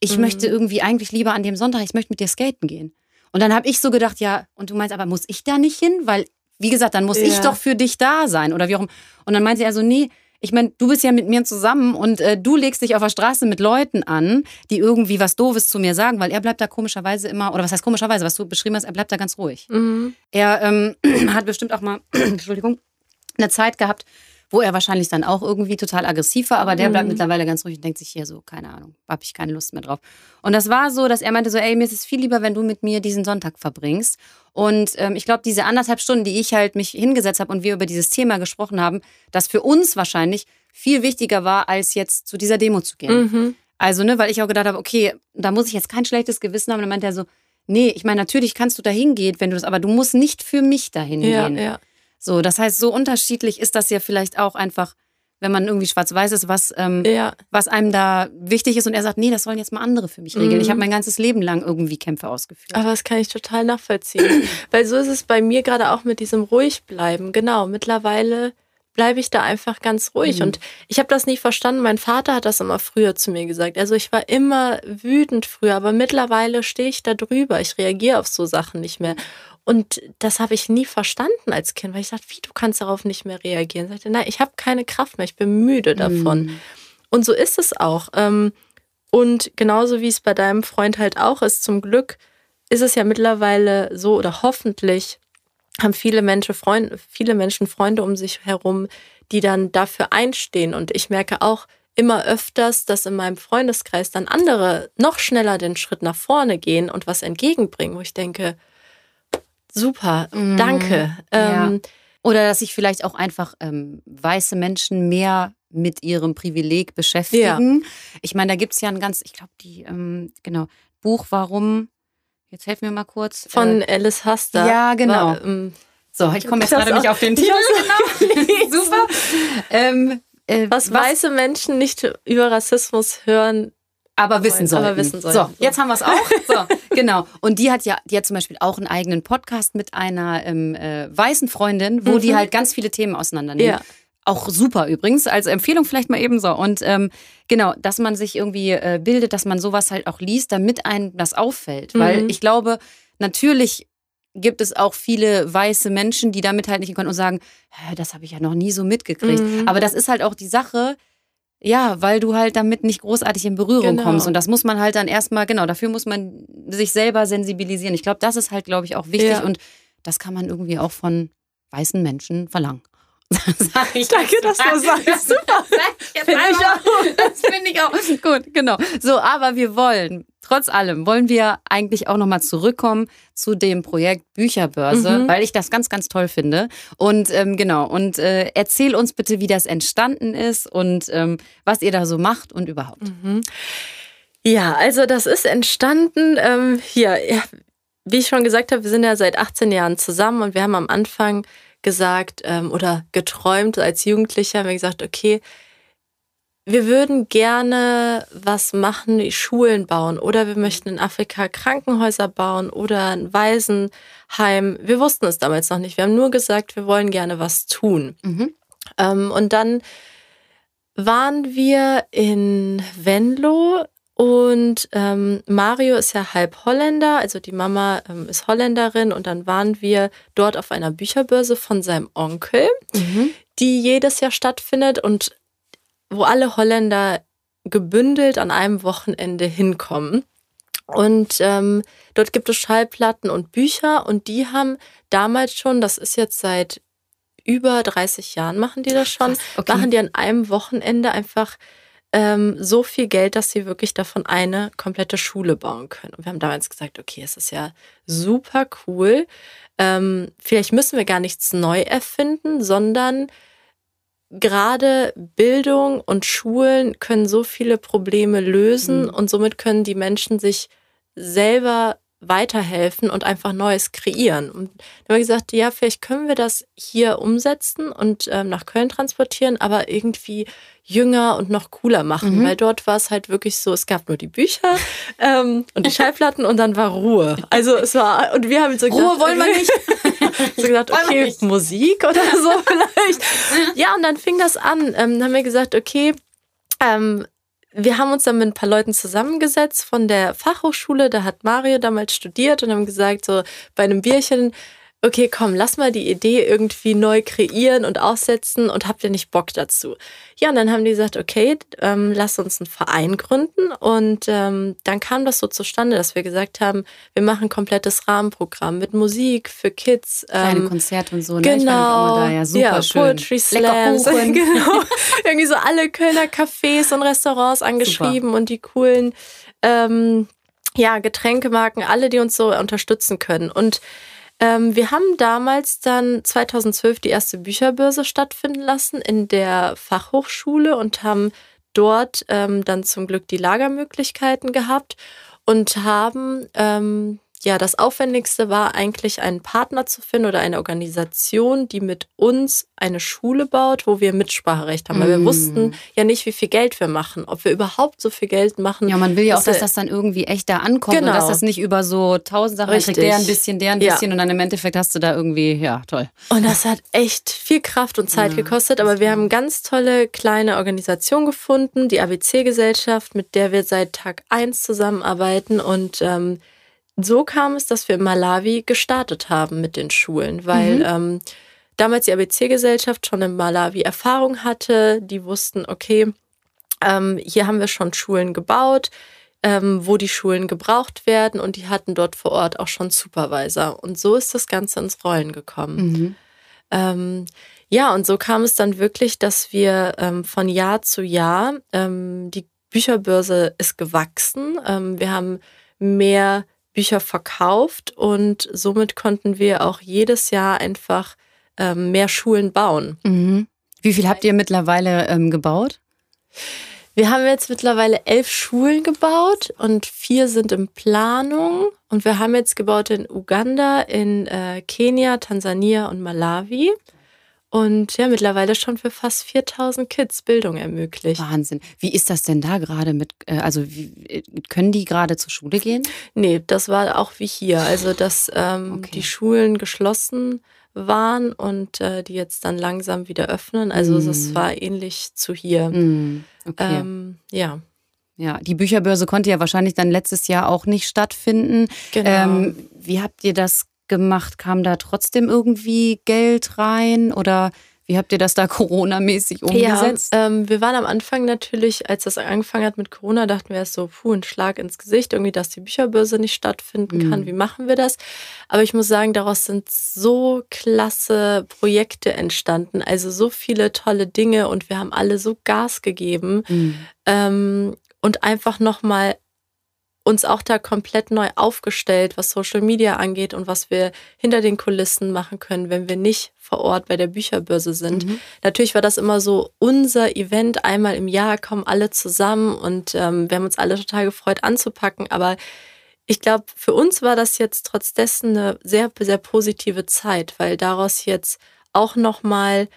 [SPEAKER 1] Ich mhm. möchte irgendwie eigentlich lieber an dem Sonntag, ich möchte mit dir skaten gehen. Und dann habe ich so gedacht, ja, und du meinst, aber muss ich da nicht hin? Weil wie gesagt, dann muss ja. ich doch für dich da sein oder wie auch immer. Und dann meinte er so, nee, ich meine, du bist ja mit mir zusammen und äh, du legst dich auf der Straße mit Leuten an, die irgendwie was Doofes zu mir sagen, weil er bleibt da komischerweise immer, oder was heißt komischerweise, was du beschrieben hast, er bleibt da ganz ruhig. Mhm. Er ähm, hat bestimmt auch mal, Entschuldigung, eine Zeit gehabt, wo er wahrscheinlich dann auch irgendwie total aggressiv war, aber der bleibt mhm. mittlerweile ganz ruhig und denkt sich hier so, keine Ahnung, hab ich keine Lust mehr drauf. Und das war so, dass er meinte so, ey, mir ist es viel lieber, wenn du mit mir diesen Sonntag verbringst. Und ähm, ich glaube, diese anderthalb Stunden, die ich halt mich hingesetzt habe und wir über dieses Thema gesprochen haben, das für uns wahrscheinlich viel wichtiger war, als jetzt zu dieser Demo zu gehen. Mhm. Also, ne, weil ich auch gedacht habe, okay, da muss ich jetzt kein schlechtes Gewissen haben. Und dann meinte er so, nee, ich meine, natürlich kannst du da hingehen, wenn du das, aber du musst nicht für mich dahin
[SPEAKER 2] ja,
[SPEAKER 1] gehen.
[SPEAKER 2] Ja.
[SPEAKER 1] So, das heißt, so unterschiedlich ist das ja vielleicht auch einfach wenn man irgendwie schwarz-weiß ist, was, ähm, ja. was einem da wichtig ist. Und er sagt, nee, das sollen jetzt mal andere für mich regeln. Mhm. Ich habe mein ganzes Leben lang irgendwie Kämpfe ausgeführt.
[SPEAKER 2] Aber das kann ich total nachvollziehen. Weil so ist es bei mir gerade auch mit diesem ruhig bleiben. Genau, mittlerweile bleibe ich da einfach ganz ruhig. Mhm. Und ich habe das nicht verstanden. Mein Vater hat das immer früher zu mir gesagt. Also ich war immer wütend früher, aber mittlerweile stehe ich da drüber. Ich reagiere auf so Sachen nicht mehr. Und das habe ich nie verstanden als Kind, weil ich dachte, wie, du kannst darauf nicht mehr reagieren. Ich sagte, nein, ich habe keine Kraft mehr, ich bin müde davon. Mhm. Und so ist es auch. Ähm, und genauso wie es bei deinem Freund halt auch ist, zum Glück ist es ja mittlerweile so oder hoffentlich haben viele Menschen Freunde, viele Menschen Freunde um sich herum, die dann dafür einstehen. Und ich merke auch immer öfters, dass in meinem Freundeskreis dann andere noch schneller den Schritt nach vorne gehen und was entgegenbringen, wo ich denke, Super, mhm. danke.
[SPEAKER 1] Ja. Ähm, Oder dass sich vielleicht auch einfach ähm, weiße Menschen mehr mit ihrem Privileg beschäftigen. Ja. Ich meine, da gibt es ja ein ganz, ich glaube, die, ähm, genau, Buch, warum, jetzt helfen wir mal kurz.
[SPEAKER 2] Von äh, Alice Haster.
[SPEAKER 1] Ja, genau. War, ähm, so, ich komme jetzt gerade nicht auf den Titel. genau. Super.
[SPEAKER 2] Ähm, äh, was, was weiße Menschen nicht über Rassismus hören,
[SPEAKER 1] aber wissen sollen. Aber wissen sollen. So, jetzt haben wir es auch. So, genau. Und die hat ja, die hat zum Beispiel auch einen eigenen Podcast mit einer ähm, äh, weißen Freundin, wo mhm. die halt ganz viele Themen auseinandernehmen. Ja. Auch super übrigens, als Empfehlung vielleicht mal ebenso. Und ähm, genau, dass man sich irgendwie äh, bildet, dass man sowas halt auch liest, damit einem das auffällt. Mhm. Weil ich glaube, natürlich gibt es auch viele weiße Menschen, die damit halt nicht können und sagen, das habe ich ja noch nie so mitgekriegt. Mhm. Aber das ist halt auch die Sache, ja, weil du halt damit nicht großartig in Berührung genau. kommst. Und das muss man halt dann erstmal, genau, dafür muss man sich selber sensibilisieren. Ich glaube, das ist halt, glaube ich, auch wichtig. Ja. Und das kann man irgendwie auch von weißen Menschen verlangen.
[SPEAKER 2] Sag ich Danke, dass du sagst. Super.
[SPEAKER 1] Finde ich auch. Das finde ich auch. Gut, genau. So, aber wir wollen, trotz allem, wollen wir eigentlich auch nochmal zurückkommen zu dem Projekt Bücherbörse, mhm. weil ich das ganz, ganz toll finde. Und ähm, genau, und äh, erzähl uns bitte, wie das entstanden ist und ähm, was ihr da so macht und überhaupt. Mhm.
[SPEAKER 2] Ja, also das ist entstanden ähm, hier, ja, wie ich schon gesagt habe, wir sind ja seit 18 Jahren zusammen und wir haben am Anfang gesagt ähm, oder geträumt als Jugendlicher, haben wir gesagt, okay, wir würden gerne was machen, Schulen bauen oder wir möchten in Afrika Krankenhäuser bauen oder ein Waisenheim. Wir wussten es damals noch nicht. Wir haben nur gesagt, wir wollen gerne was tun. Mhm. Ähm, und dann waren wir in Venlo und ähm, Mario ist ja halb Holländer, also die Mama ähm, ist Holländerin. Und dann waren wir dort auf einer Bücherbörse von seinem Onkel, mhm. die jedes Jahr stattfindet und wo alle Holländer gebündelt an einem Wochenende hinkommen. Und ähm, dort gibt es Schallplatten und Bücher und die haben damals schon, das ist jetzt seit über 30 Jahren machen die das schon, okay. machen die an einem Wochenende einfach ähm, so viel Geld, dass sie wirklich davon eine komplette Schule bauen können. Und wir haben damals gesagt, okay, es ist ja super cool. Ähm, vielleicht müssen wir gar nichts neu erfinden, sondern gerade Bildung und Schulen können so viele Probleme lösen mhm. und somit können die Menschen sich selber weiterhelfen und einfach Neues kreieren. Und da haben wir gesagt, ja, vielleicht können wir das hier umsetzen und ähm, nach Köln transportieren, aber irgendwie jünger und noch cooler machen, mhm. weil dort war es halt wirklich so, es gab nur die Bücher ähm, und die Schallplatten und dann war Ruhe. Also es war, und wir haben so
[SPEAKER 1] gesagt, Ruhe wollen wir nicht.
[SPEAKER 2] so gesagt, okay, Musik oder so vielleicht. Ja, und dann fing das an. Ähm, dann haben wir gesagt, okay, ähm, wir haben uns dann mit ein paar Leuten zusammengesetzt von der Fachhochschule, da hat Mario damals studiert und haben gesagt, so bei einem Bierchen, okay, komm, lass mal die Idee irgendwie neu kreieren und aussetzen und habt ihr nicht Bock dazu? Ja, und dann haben die gesagt, okay, ähm, lass uns einen Verein gründen und ähm, dann kam das so zustande, dass wir gesagt haben, wir machen ein komplettes Rahmenprogramm mit Musik für Kids.
[SPEAKER 1] Kleine ähm, Konzerte und so,
[SPEAKER 2] ne? Genau.
[SPEAKER 1] da, ja, super ja, schön.
[SPEAKER 2] Poetry Slams. genau. Irgendwie so alle Kölner Cafés und Restaurants angeschrieben super. und die coolen ähm, ja, Getränkemarken, alle, die uns so unterstützen können. Und ähm, wir haben damals dann 2012 die erste Bücherbörse stattfinden lassen in der Fachhochschule und haben dort ähm, dann zum Glück die Lagermöglichkeiten gehabt und haben ähm, ja, das Aufwendigste war eigentlich einen Partner zu finden oder eine Organisation, die mit uns eine Schule baut, wo wir Mitspracherecht haben. Weil wir
[SPEAKER 1] Mm.
[SPEAKER 2] wussten ja nicht, wie viel Geld wir machen, ob wir überhaupt so viel Geld machen.
[SPEAKER 1] Ja, man will ja auch,
[SPEAKER 2] dass
[SPEAKER 1] das dann irgendwie echt da ankommt und
[SPEAKER 2] Genau.
[SPEAKER 1] dass das nicht über so tausend Sachen
[SPEAKER 2] Richtig.
[SPEAKER 1] kriegt, der ein bisschen, der ein
[SPEAKER 2] Ja.
[SPEAKER 1] bisschen und dann im Endeffekt hast du da irgendwie, ja, toll.
[SPEAKER 2] Und das hat echt viel Kraft und Zeit
[SPEAKER 1] Ja,
[SPEAKER 2] gekostet. Aber wir haben eine ganz tolle kleine Organisation gefunden, die ABC-Gesellschaft, mit der wir seit Tag 1 zusammenarbeiten. Und ähm, so kam es, dass wir in Malawi gestartet haben mit den Schulen, weil ähm, damals die ABC-Gesellschaft schon in Malawi Erfahrung hatte. Die wussten, okay, ähm, hier haben wir schon Schulen gebaut, ähm, wo die Schulen gebraucht werden und die hatten dort vor Ort auch schon Supervisor. Und so ist das Ganze ins Rollen gekommen.
[SPEAKER 1] Mhm.
[SPEAKER 2] Ähm, ja, und so kam es dann wirklich, dass wir ähm, von Jahr zu Jahr, ähm, die Bücherbörse ist gewachsen. Wir haben mehr Bücher verkauft und somit konnten wir auch jedes Jahr einfach ähm, mehr Schulen bauen.
[SPEAKER 1] Mhm. Wie viel habt ihr mittlerweile ähm, gebaut?
[SPEAKER 2] Wir haben jetzt mittlerweile elf Schulen gebaut und vier sind in Planung. Und wir haben jetzt gebaut in Uganda, in äh, Kenia, Tansania und Malawi. Und ja, mittlerweile schon für fast 4000 Kids Bildung ermöglicht.
[SPEAKER 1] Wahnsinn. Wie ist das denn da gerade mit, äh, also wie, äh, können die gerade zur Schule gehen?
[SPEAKER 2] Nee, das war auch wie hier. Also, dass ähm,
[SPEAKER 1] Okay.
[SPEAKER 2] die Schulen geschlossen waren und äh, die jetzt dann langsam wieder öffnen. Also,
[SPEAKER 1] Mhm.
[SPEAKER 2] es war ähnlich zu hier.
[SPEAKER 1] Mhm. Okay.
[SPEAKER 2] Ähm, ja,
[SPEAKER 1] ja, die Bücherbörse konnte ja wahrscheinlich dann letztes Jahr auch nicht stattfinden.
[SPEAKER 2] genau.
[SPEAKER 1] Ähm, wie habt ihr das gemacht? Kam da trotzdem irgendwie Geld rein oder wie habt ihr das da Corona-mäßig umgesetzt?
[SPEAKER 2] Ja, ähm, wir waren am Anfang natürlich, als das angefangen hat mit Corona, dachten wir erst so, puh, ein Schlag ins Gesicht, irgendwie, dass die Bücherbörse nicht stattfinden kann.
[SPEAKER 1] Mhm.
[SPEAKER 2] Wie machen wir das? Aber ich muss sagen, daraus sind so klasse Projekte entstanden, also so viele tolle Dinge und wir haben alle so Gas gegeben
[SPEAKER 1] Mhm.
[SPEAKER 2] ähm, und einfach nochmal uns auch da komplett neu aufgestellt, was Social Media angeht und was wir hinter den Kulissen machen können, wenn wir nicht vor Ort bei der Bücherbörse sind.
[SPEAKER 1] Mhm.
[SPEAKER 2] Natürlich war das immer so unser Event. Einmal im Jahr kommen alle zusammen und ähm, wir haben uns alle total gefreut anzupacken. Aber ich glaube, für uns war das jetzt trotz dessen eine sehr, sehr positive Zeit, weil daraus jetzt auch nochmal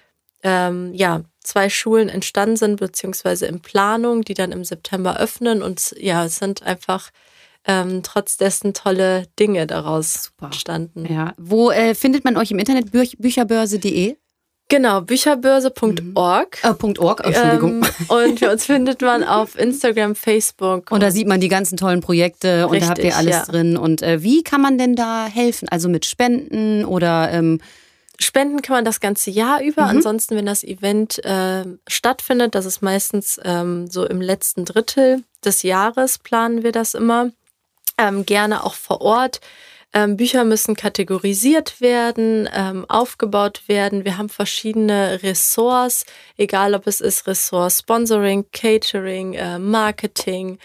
[SPEAKER 2] ähm, ja, zwei Schulen entstanden sind, beziehungsweise in Planung, die dann im September öffnen. Und ja, es sind einfach ähm, trotz dessen tolle Dinge daraus
[SPEAKER 1] Super.
[SPEAKER 2] entstanden.
[SPEAKER 1] Ja. Wo äh, findet man euch im Internet? Büch bücherbörse.de?
[SPEAKER 2] Genau, bücherbörse.org.
[SPEAKER 1] Äh, .org, Entschuldigung.
[SPEAKER 2] Ähm, und uns findet man auf Instagram, Facebook.
[SPEAKER 1] und da sieht man die ganzen tollen Projekte und da habt ihr
[SPEAKER 2] Richtig,
[SPEAKER 1] alles
[SPEAKER 2] ja.
[SPEAKER 1] drin. Und äh, wie kann man denn da helfen? Also mit Spenden oder ähm,
[SPEAKER 2] Spenden kann man das ganze Jahr über.
[SPEAKER 1] Mhm.
[SPEAKER 2] Ansonsten, wenn das Event äh, stattfindet, das ist meistens ähm, so im letzten Drittel des Jahres, planen wir das immer. Ähm, gerne auch vor Ort. Ähm, Bücher müssen kategorisiert werden, ähm, aufgebaut werden. Wir haben verschiedene Ressorts, egal ob es ist Ressort Sponsoring, Catering, äh, Marketing,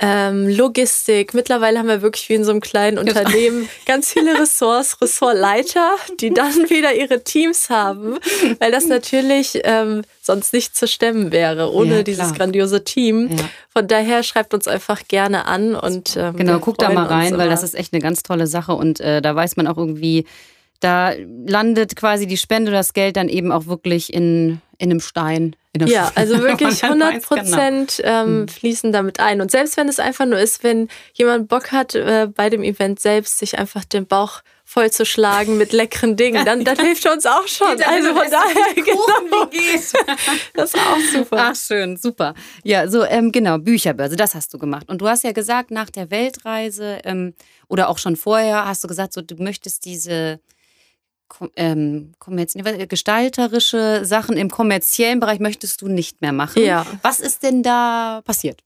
[SPEAKER 2] ähm, Logistik. Mittlerweile haben wir wirklich wie in so einem kleinen Unternehmen ganz viele Ressorts, Ressortleiter, die dann wieder ihre Teams haben, weil das natürlich ähm, sonst nicht zu stemmen wäre ohne
[SPEAKER 1] Ja,
[SPEAKER 2] dieses grandiose Team.
[SPEAKER 1] Ja.
[SPEAKER 2] Von daher schreibt uns einfach gerne an und ähm,
[SPEAKER 1] Genau,
[SPEAKER 2] wir
[SPEAKER 1] guck da mal rein, weil das ist echt eine ganz tolle Sache und äh, da weiß man auch irgendwie, da landet quasi die Spende oder das Geld dann eben auch wirklich in, in einem Stein.
[SPEAKER 2] Ja, also wirklich
[SPEAKER 1] Man
[SPEAKER 2] 100
[SPEAKER 1] weiß genau.
[SPEAKER 2] Prozent ähm, fließen damit ein. Und selbst wenn es einfach nur ist, wenn jemand Bock hat, äh, bei dem Event selbst sich einfach den Bauch vollzuschlagen mit leckeren Dingen, dann, dann hilft uns auch schon.
[SPEAKER 1] Geht
[SPEAKER 2] Also von daher, genau, das ist auch super.
[SPEAKER 1] Ach, schön, super. Ja, so, ähm, genau, Bücherbörse, das hast du gemacht. Und du hast ja gesagt, nach der Weltreise ähm, oder auch schon vorher hast du gesagt, so, du möchtest diese ähm, nee, gestalterische Sachen im kommerziellen Bereich möchtest du nicht mehr machen.
[SPEAKER 2] Ja.
[SPEAKER 1] Was ist denn da passiert?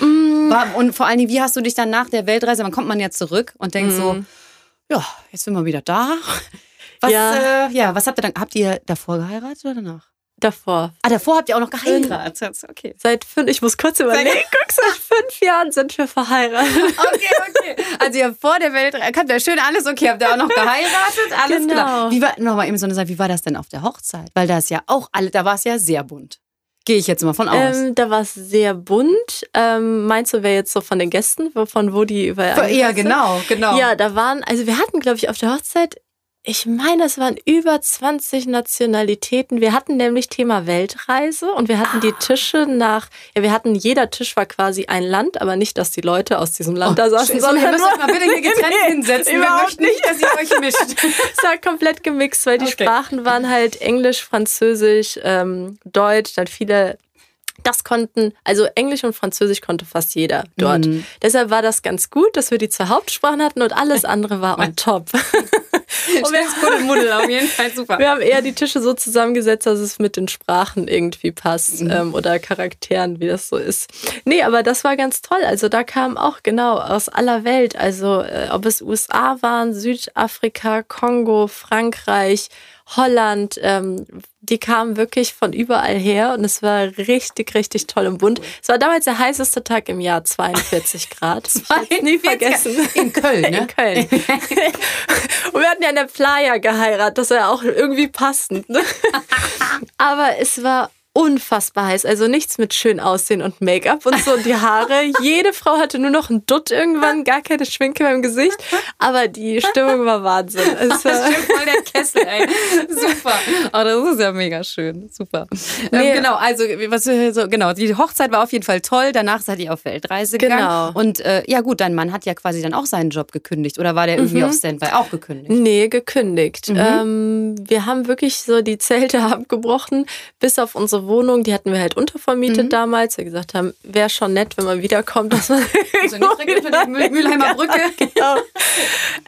[SPEAKER 2] Mm,
[SPEAKER 1] und vor allen Dingen, wie hast du dich dann nach der Weltreise, dann kommt man ja zurück und denkt so,
[SPEAKER 2] Mhm.
[SPEAKER 1] ja, jetzt sind wir wieder da. Was,
[SPEAKER 2] Ja.
[SPEAKER 1] ja. Äh, ja, was habt ihr dann, habt ihr davor geheiratet oder danach?
[SPEAKER 2] Davor.
[SPEAKER 1] Ah, davor habt ihr auch noch geheiratet. Okay.
[SPEAKER 2] Seit fünf, ich muss kurz überlegen, guck, seit fünf Jahren sind wir verheiratet.
[SPEAKER 1] Okay, okay. Also ihr habt vor der Weltreise, habt ihr schön alles okay, habt ihr auch noch geheiratet, alles
[SPEAKER 2] Genau.
[SPEAKER 1] klar. Wie war, nochmal eben so eine Sache, wie war das denn auf der Hochzeit? Weil da ist ja auch alle, da war es ja sehr bunt. Gehe ich jetzt mal von aus.
[SPEAKER 2] Ähm, da war es sehr bunt. Ähm, meinst du, wer jetzt so von den Gästen, von wo die überall.
[SPEAKER 1] Ja, genau, genau.
[SPEAKER 2] Ja, da waren, also wir hatten, glaube ich, auf der Hochzeit ich meine, es waren über 20 Nationalitäten. Wir hatten nämlich Thema Weltreise und wir hatten ah. die Tische nach, ja, wir hatten, jeder Tisch war quasi ein Land, aber nicht, dass die Leute aus diesem Land oh, da saßen,
[SPEAKER 1] sondern ihr müsst euch mal bitte hier getrennt nee, hinsetzen.
[SPEAKER 2] Überhaupt nicht, dass ihr euch mischt. es war komplett gemixt, weil die okay. Sprachen waren halt Englisch, Französisch, ähm, Deutsch, dann viele das konnten, also Englisch und Französisch konnte fast jeder dort. Mhm. Deshalb war das ganz gut, dass wir die zwei Hauptsprachen hatten und alles andere war on top.
[SPEAKER 1] Und wir, Muddel, auf jeden Fall super.
[SPEAKER 2] Wir haben eher die Tische so zusammengesetzt, dass es mit den Sprachen irgendwie passt mhm. ähm, oder Charakteren, wie das so ist. Nee, aber das war ganz toll. Also da kam auch genau aus aller Welt, also äh, ob es USA waren, Südafrika, Kongo, Frankreich, Holland, ähm, die kamen wirklich von überall her und es war richtig, richtig toll und bunt. Es war damals der heißeste Tag im Jahr, 42 Grad. 42 nie vergessen.
[SPEAKER 1] In Köln, ne?
[SPEAKER 2] In Köln. und wir hatten ja in der Playa geheiratet, das war ja auch irgendwie passend. Ne? Aber es war unfassbar heiß. Also nichts mit schön aussehen und Make-up und so und die Haare. Jede Frau hatte nur noch einen Dutt irgendwann, gar keine Schminke beim Gesicht. Aber die Stimmung war Wahnsinn.
[SPEAKER 1] Es war schön voll der Kessel, ey. Super. Aber das ist ja mega schön. Super. Ähm, nee. Ähm, genau, also was so, genau, die Hochzeit war auf jeden Fall toll. Danach seid ihr auf Weltreise gegangen. Genau. Und äh, ja gut, dein Mann hat ja quasi dann auch seinen Job gekündigt. Oder war der irgendwie mhm. auf Standby auch gekündigt?
[SPEAKER 2] Nee, gekündigt. Mhm. Ähm, wir haben wirklich so die Zelte abgebrochen, bis auf unsere Wohnung, die hatten wir halt untervermietet mhm. damals. Wir gesagt haben, wäre schon nett, wenn man wiederkommt, dass man.
[SPEAKER 1] also nicht unter die Mülheimer Brücke.
[SPEAKER 2] genau.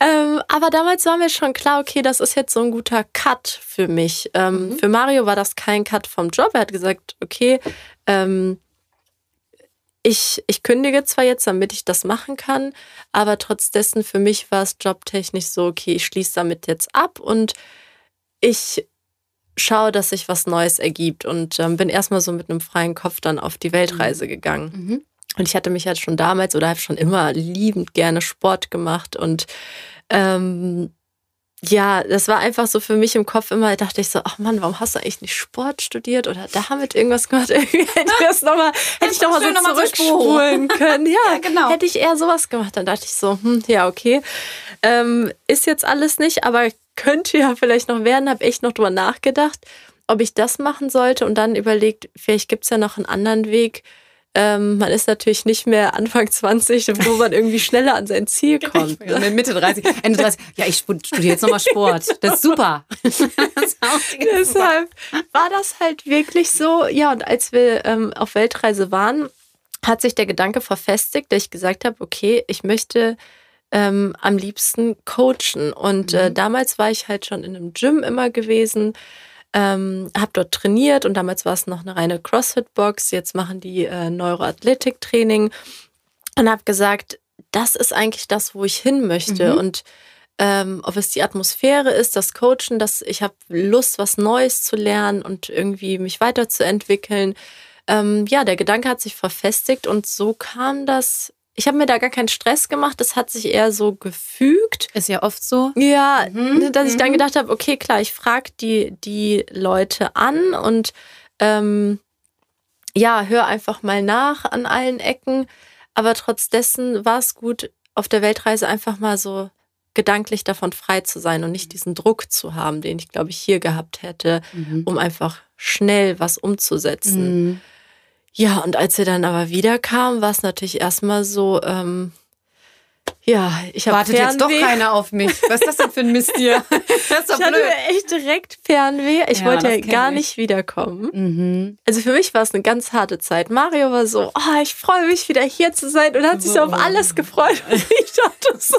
[SPEAKER 2] ähm, aber damals war mir schon klar, okay, das ist jetzt so ein guter Cut für mich. Ähm, mhm. Für Mario war das kein Cut vom Job. Er hat gesagt, okay, ähm, ich, ich kündige zwar jetzt, damit ich das machen kann, aber trotz dessen für mich war es jobtechnisch so, okay, ich schließe damit jetzt ab und ich schaue, dass sich was Neues ergibt und ähm, bin erstmal so mit einem freien Kopf dann auf die Weltreise mhm. gegangen. Mhm. Und ich hatte mich halt schon damals oder habe schon immer liebend gerne Sport gemacht und ähm, ja, das war einfach so für mich im Kopf immer, dachte ich so, ach Mann, warum hast du eigentlich nicht Sport studiert oder damit irgendwas gemacht? hätte ich das noch mal, hätte ich noch mal so noch zurückspulen können. Ja, ja, genau. Hätte ich eher sowas gemacht, dann dachte ich so, hm, ja, okay. Ähm, ist jetzt alles nicht, aber könnte ja vielleicht noch werden, habe echt noch drüber nachgedacht, ob ich das machen sollte und dann überlegt, vielleicht gibt es ja noch einen anderen Weg. Ähm, man ist natürlich nicht mehr Anfang 20, wo man irgendwie schneller an sein Ziel kommt.
[SPEAKER 1] Ne? Mitte 30, Ende 30. Ja, ich studiere jetzt nochmal Sport. Das ist super.
[SPEAKER 2] Deshalb war das halt wirklich so. Ja, und als wir ähm, auf Weltreise waren, hat sich der Gedanke verfestigt, dass ich gesagt habe, okay, ich möchte ähm, am liebsten coachen. Und äh, mhm. äh, damals war ich halt schon in einem Gym immer gewesen, ähm, habe dort trainiert und damals war es noch eine reine CrossFit-Box. Jetzt machen die äh, Neuroathletik-Training und habe gesagt, das ist eigentlich das, wo ich hin möchte. Mhm. Und ähm, ob es die Atmosphäre ist, das Coachen, dass ich habe Lust, was Neues zu lernen und irgendwie mich weiterzuentwickeln. Ähm, ja, der Gedanke hat sich verfestigt und so kam das ich habe mir da gar keinen Stress gemacht. Das hat sich eher so gefügt.
[SPEAKER 1] Ist ja oft so.
[SPEAKER 2] Ja, mhm. dass ich dann mhm. gedacht habe, okay, klar, ich frage die, die Leute an und ähm, ja, hör einfach mal nach an allen Ecken. Aber trotz dessen war es gut, auf der Weltreise einfach mal so gedanklich davon frei zu sein und nicht diesen Druck zu haben, den ich, glaube ich, hier gehabt hätte, mhm. um einfach schnell was umzusetzen. Mhm. Ja, und als wir dann aber wiederkamen, war es natürlich erstmal so, ähm, ja, ich habe
[SPEAKER 1] Wartet Fernweh. jetzt doch keiner auf mich. Was ist das denn für ein Mist hier?
[SPEAKER 2] Das ist doch ich blöd. hatte echt direkt Fernweh. Ich ja, wollte ja gar ich. nicht wiederkommen. Mhm. Also für mich war es eine ganz harte Zeit. Mario war so, oh, ich freue mich wieder hier zu sein und hat sich so auf alles gefreut. Und ich dachte so,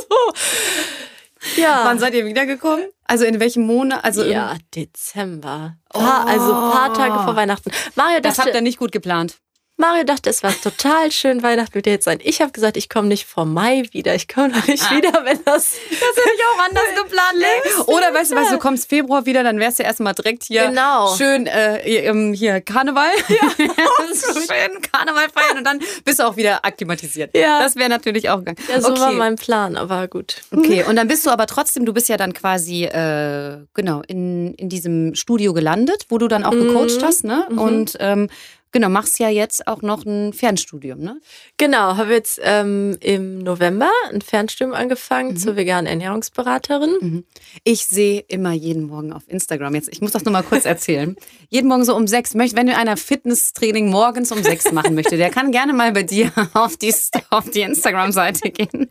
[SPEAKER 1] ja. Wann seid ihr wiedergekommen? Also in welchem Monat? Also
[SPEAKER 2] ja, Dezember. Oh. Also ein paar Tage vor Weihnachten.
[SPEAKER 1] Mario, das habt ihr nicht gut geplant.
[SPEAKER 2] Mario dachte, es war total schön, Weihnachten dir jetzt sein. Ich habe gesagt, ich komme nicht vor Mai wieder. Ich komme noch nicht ah. wieder, wenn das.
[SPEAKER 1] Das hätte ich auch anders geplant. Ne? Oder weißt du was, du kommst Februar wieder, dann wärst du erstmal direkt hier.
[SPEAKER 2] Genau.
[SPEAKER 1] Schön äh, hier Karneval. Ja. schön Karneval feiern und dann bist du auch wieder akklimatisiert. Ja. Das wäre natürlich auch gegangen.
[SPEAKER 2] Ja, so okay. war mein Plan, aber gut.
[SPEAKER 1] Okay, und dann bist du aber trotzdem, du bist ja dann quasi, äh, genau, in, in diesem Studio gelandet, wo du dann auch mhm. gecoacht hast, ne? Mhm. Und ähm, genau, machst ja jetzt auch noch ein Fernstudium, ne?
[SPEAKER 2] Genau, habe jetzt ähm, im November ein Fernstudium angefangen mhm. zur veganen Ernährungsberaterin. Mhm.
[SPEAKER 1] Ich sehe immer jeden Morgen auf Instagram, jetzt, ich muss das nur mal kurz erzählen, jeden Morgen so um sechs, möchte, wenn einer Fitnesstraining morgens um sechs machen möchte, der kann gerne mal bei dir auf die, auf die Instagram-Seite gehen.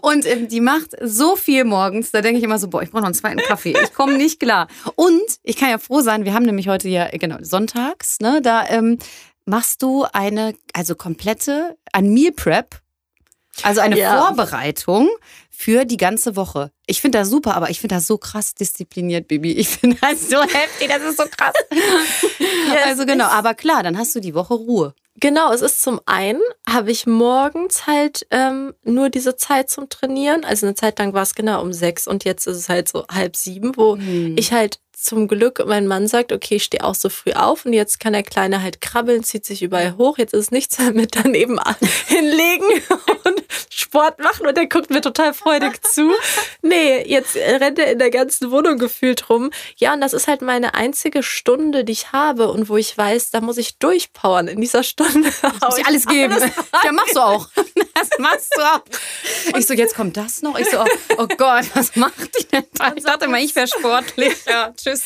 [SPEAKER 1] Und ähm, die macht so viel morgens, da denke ich immer so, boah, ich brauche noch einen zweiten Kaffee, ich komme nicht klar. Und ich kann ja froh sein, wir haben nämlich heute ja, genau, sonntags, ne, da ähm, machst du eine, also komplette, ein Meal Prep, also eine ja. Vorbereitung für die ganze Woche. Ich finde das super, aber ich finde das so krass diszipliniert, Bibi. Ich finde das so heftig, das ist so krass. ja, also genau, aber klar, dann hast du die Woche Ruhe.
[SPEAKER 2] Genau, es ist zum einen, habe ich morgens halt ähm, nur diese Zeit zum Trainieren. Also eine Zeit lang war es genau um sechs und jetzt ist es halt so halb sieben, wo mhm. ich halt zum Glück mein Mann sagt, okay, ich stehe auch so früh auf und jetzt kann der Kleine halt krabbeln, zieht sich überall hoch. Jetzt ist nichts mehr mit daneben hinlegen Sport machen und der guckt mir total freudig zu. Nee, jetzt rennt er in der ganzen Wohnung gefühlt rum. Ja, und das ist halt meine einzige Stunde, die ich habe und wo ich weiß, da muss ich durchpowern in dieser Stunde.
[SPEAKER 1] Muss ich alles geben. Alles ja, machst du auch. Das machst du auch. Ich so, jetzt kommt das noch. Ich so, oh, oh Gott, was macht die denn da? Ich dachte mal, ich wäre sportlich. Ja, tschüss.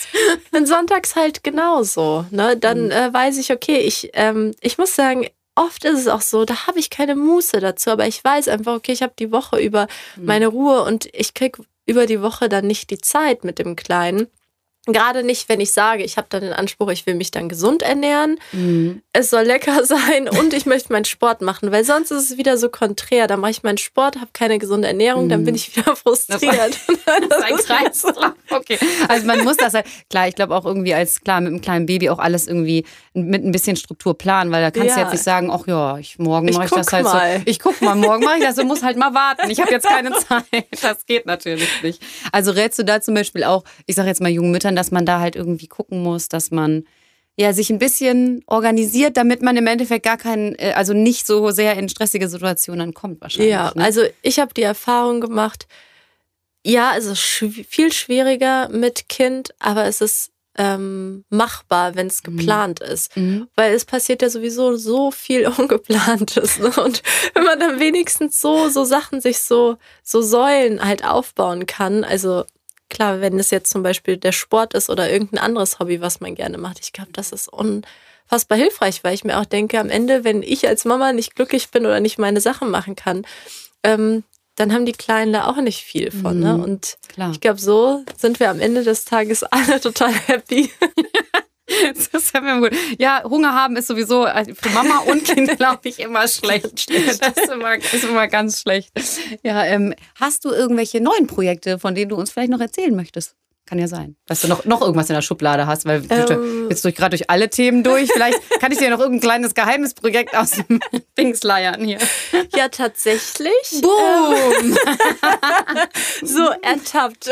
[SPEAKER 2] Und sonntags halt genauso. Ne? Dann mhm. äh, weiß ich, okay, ich, ähm, ich muss sagen, oft ist es auch so, da habe ich keine Muße dazu, aber ich weiß einfach, okay, ich habe die Woche über mhm. meine Ruhe und ich kriege über die Woche dann nicht die Zeit mit dem Kleinen. Gerade nicht, wenn ich sage, ich habe dann den Anspruch, ich will mich dann gesund ernähren, mhm. es soll lecker sein und ich möchte meinen Sport machen, weil sonst ist es wieder so konträr. Dann mache ich meinen Sport, habe keine gesunde Ernährung, mhm. dann bin ich wieder frustriert.
[SPEAKER 1] Das ist ein Kreislauf. Okay. Also man muss das halt, klar, ich glaube auch irgendwie als, klar, mit einem kleinen Baby auch alles irgendwie mit ein bisschen Struktur planen, weil da kannst ja. du jetzt nicht sagen, ach ja, ich, morgen mache ich das halt mal. so. Ich guck mal, morgen mache ich das, du musst halt mal warten. Ich habe jetzt keine Zeit. Das geht natürlich nicht. Also rätst du da zum Beispiel auch, ich sage jetzt mal jungen Müttern, dass man da halt irgendwie gucken muss, dass man ja, sich ein bisschen organisiert, damit man im Endeffekt gar keinen, äh, also nicht so sehr in stressige Situationen kommt wahrscheinlich.
[SPEAKER 2] Ja, ne? also ich habe die Erfahrung gemacht, ja, es ist viel schwieriger mit Kind, aber es ist ähm, machbar, wenn es mhm. geplant mhm. ist. Mhm. Weil es passiert ja sowieso so viel Ungeplantes. Ne? Und wenn man dann wenigstens so, so Sachen sich so, so Säulen halt aufbauen kann, also klar, wenn es jetzt zum Beispiel der Sport ist oder irgendein anderes Hobby, was man gerne macht, ich glaube, das ist unfassbar hilfreich, weil ich mir auch denke, am Ende, wenn ich als Mama nicht glücklich bin oder nicht meine Sachen machen kann, ähm, dann haben die Kleinen da auch nicht viel von. Ne? Mhm? Und klar. ich glaube, so sind wir am Ende des Tages alle total happy.
[SPEAKER 1] Das ist ja, gut. ja, Hunger haben ist sowieso äh, für Mama und Kind, glaube ich, immer schlecht. Das ist immer, ist immer ganz schlecht. Ja, ähm, hast du irgendwelche neuen Projekte, von denen du uns vielleicht noch erzählen möchtest? Kann ja sein, dass du noch, noch irgendwas in der Schublade hast, weil ähm, jetzt durch gerade durch alle Themen durch. Vielleicht kann ich dir noch irgendein kleines Geheimnisprojekt aus dem Dings leiern hier.
[SPEAKER 2] Ja, tatsächlich.
[SPEAKER 1] Boom! Ähm,
[SPEAKER 2] so ertappt.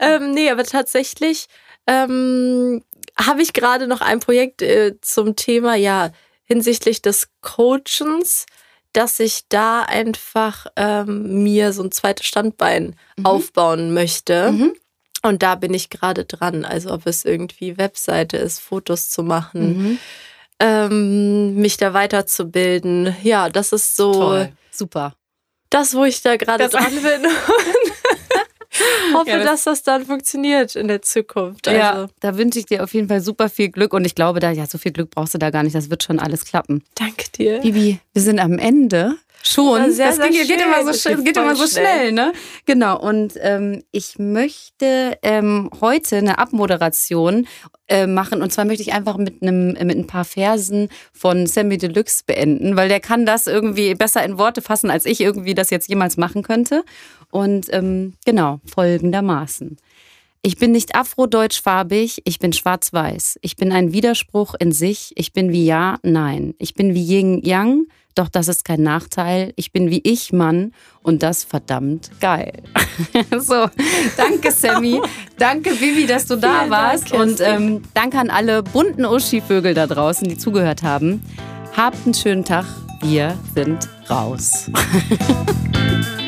[SPEAKER 2] ähm, nee, aber tatsächlich ähm, habe ich gerade noch ein Projekt äh, zum Thema, ja, hinsichtlich des Coachens, dass ich da einfach ähm, mir so ein zweites Standbein mhm. aufbauen möchte. Mhm. Und da bin ich gerade dran. Also ob es irgendwie Webseite ist, Fotos zu machen, mhm. ähm, mich da weiterzubilden. Ja, das ist so.
[SPEAKER 1] Toll. Super.
[SPEAKER 2] Das, wo ich da gerade dran bin. hoffe, ja, das dass das dann funktioniert in der Zukunft.
[SPEAKER 1] Also. Ja, da wünsche ich dir auf jeden Fall super viel Glück und ich glaube, da ja so viel Glück brauchst du da gar nicht. Das wird schon alles klappen.
[SPEAKER 2] Danke dir.
[SPEAKER 1] Bibi, wir sind am Ende. Schon.
[SPEAKER 2] Sehr, das ging,
[SPEAKER 1] sehr geht immer so, geht, geht immer so schnell. schnell, ne? Genau. Und ähm, ich möchte ähm, heute eine Abmoderation äh, machen. Und zwar möchte ich einfach mit einem mit ein paar Versen von Sammy Deluxe beenden, weil der kann das irgendwie besser in Worte fassen, als ich irgendwie das jetzt jemals machen könnte. Und ähm, genau, folgendermaßen. Ich bin nicht afrodeutschfarbig, ich bin schwarz-weiß. Ich bin ein Widerspruch in sich. Ich bin wie Ja, Nein. Ich bin wie Yin-Yang, doch das ist kein Nachteil. Ich bin wie ich, Mann, und das verdammt geil. so, danke Sammy, danke Vivi, dass du da Vielen warst. Dank, und ähm, danke an alle bunten Uschi-Vögel da draußen, die zugehört haben. Habt einen schönen Tag. Wir sind raus.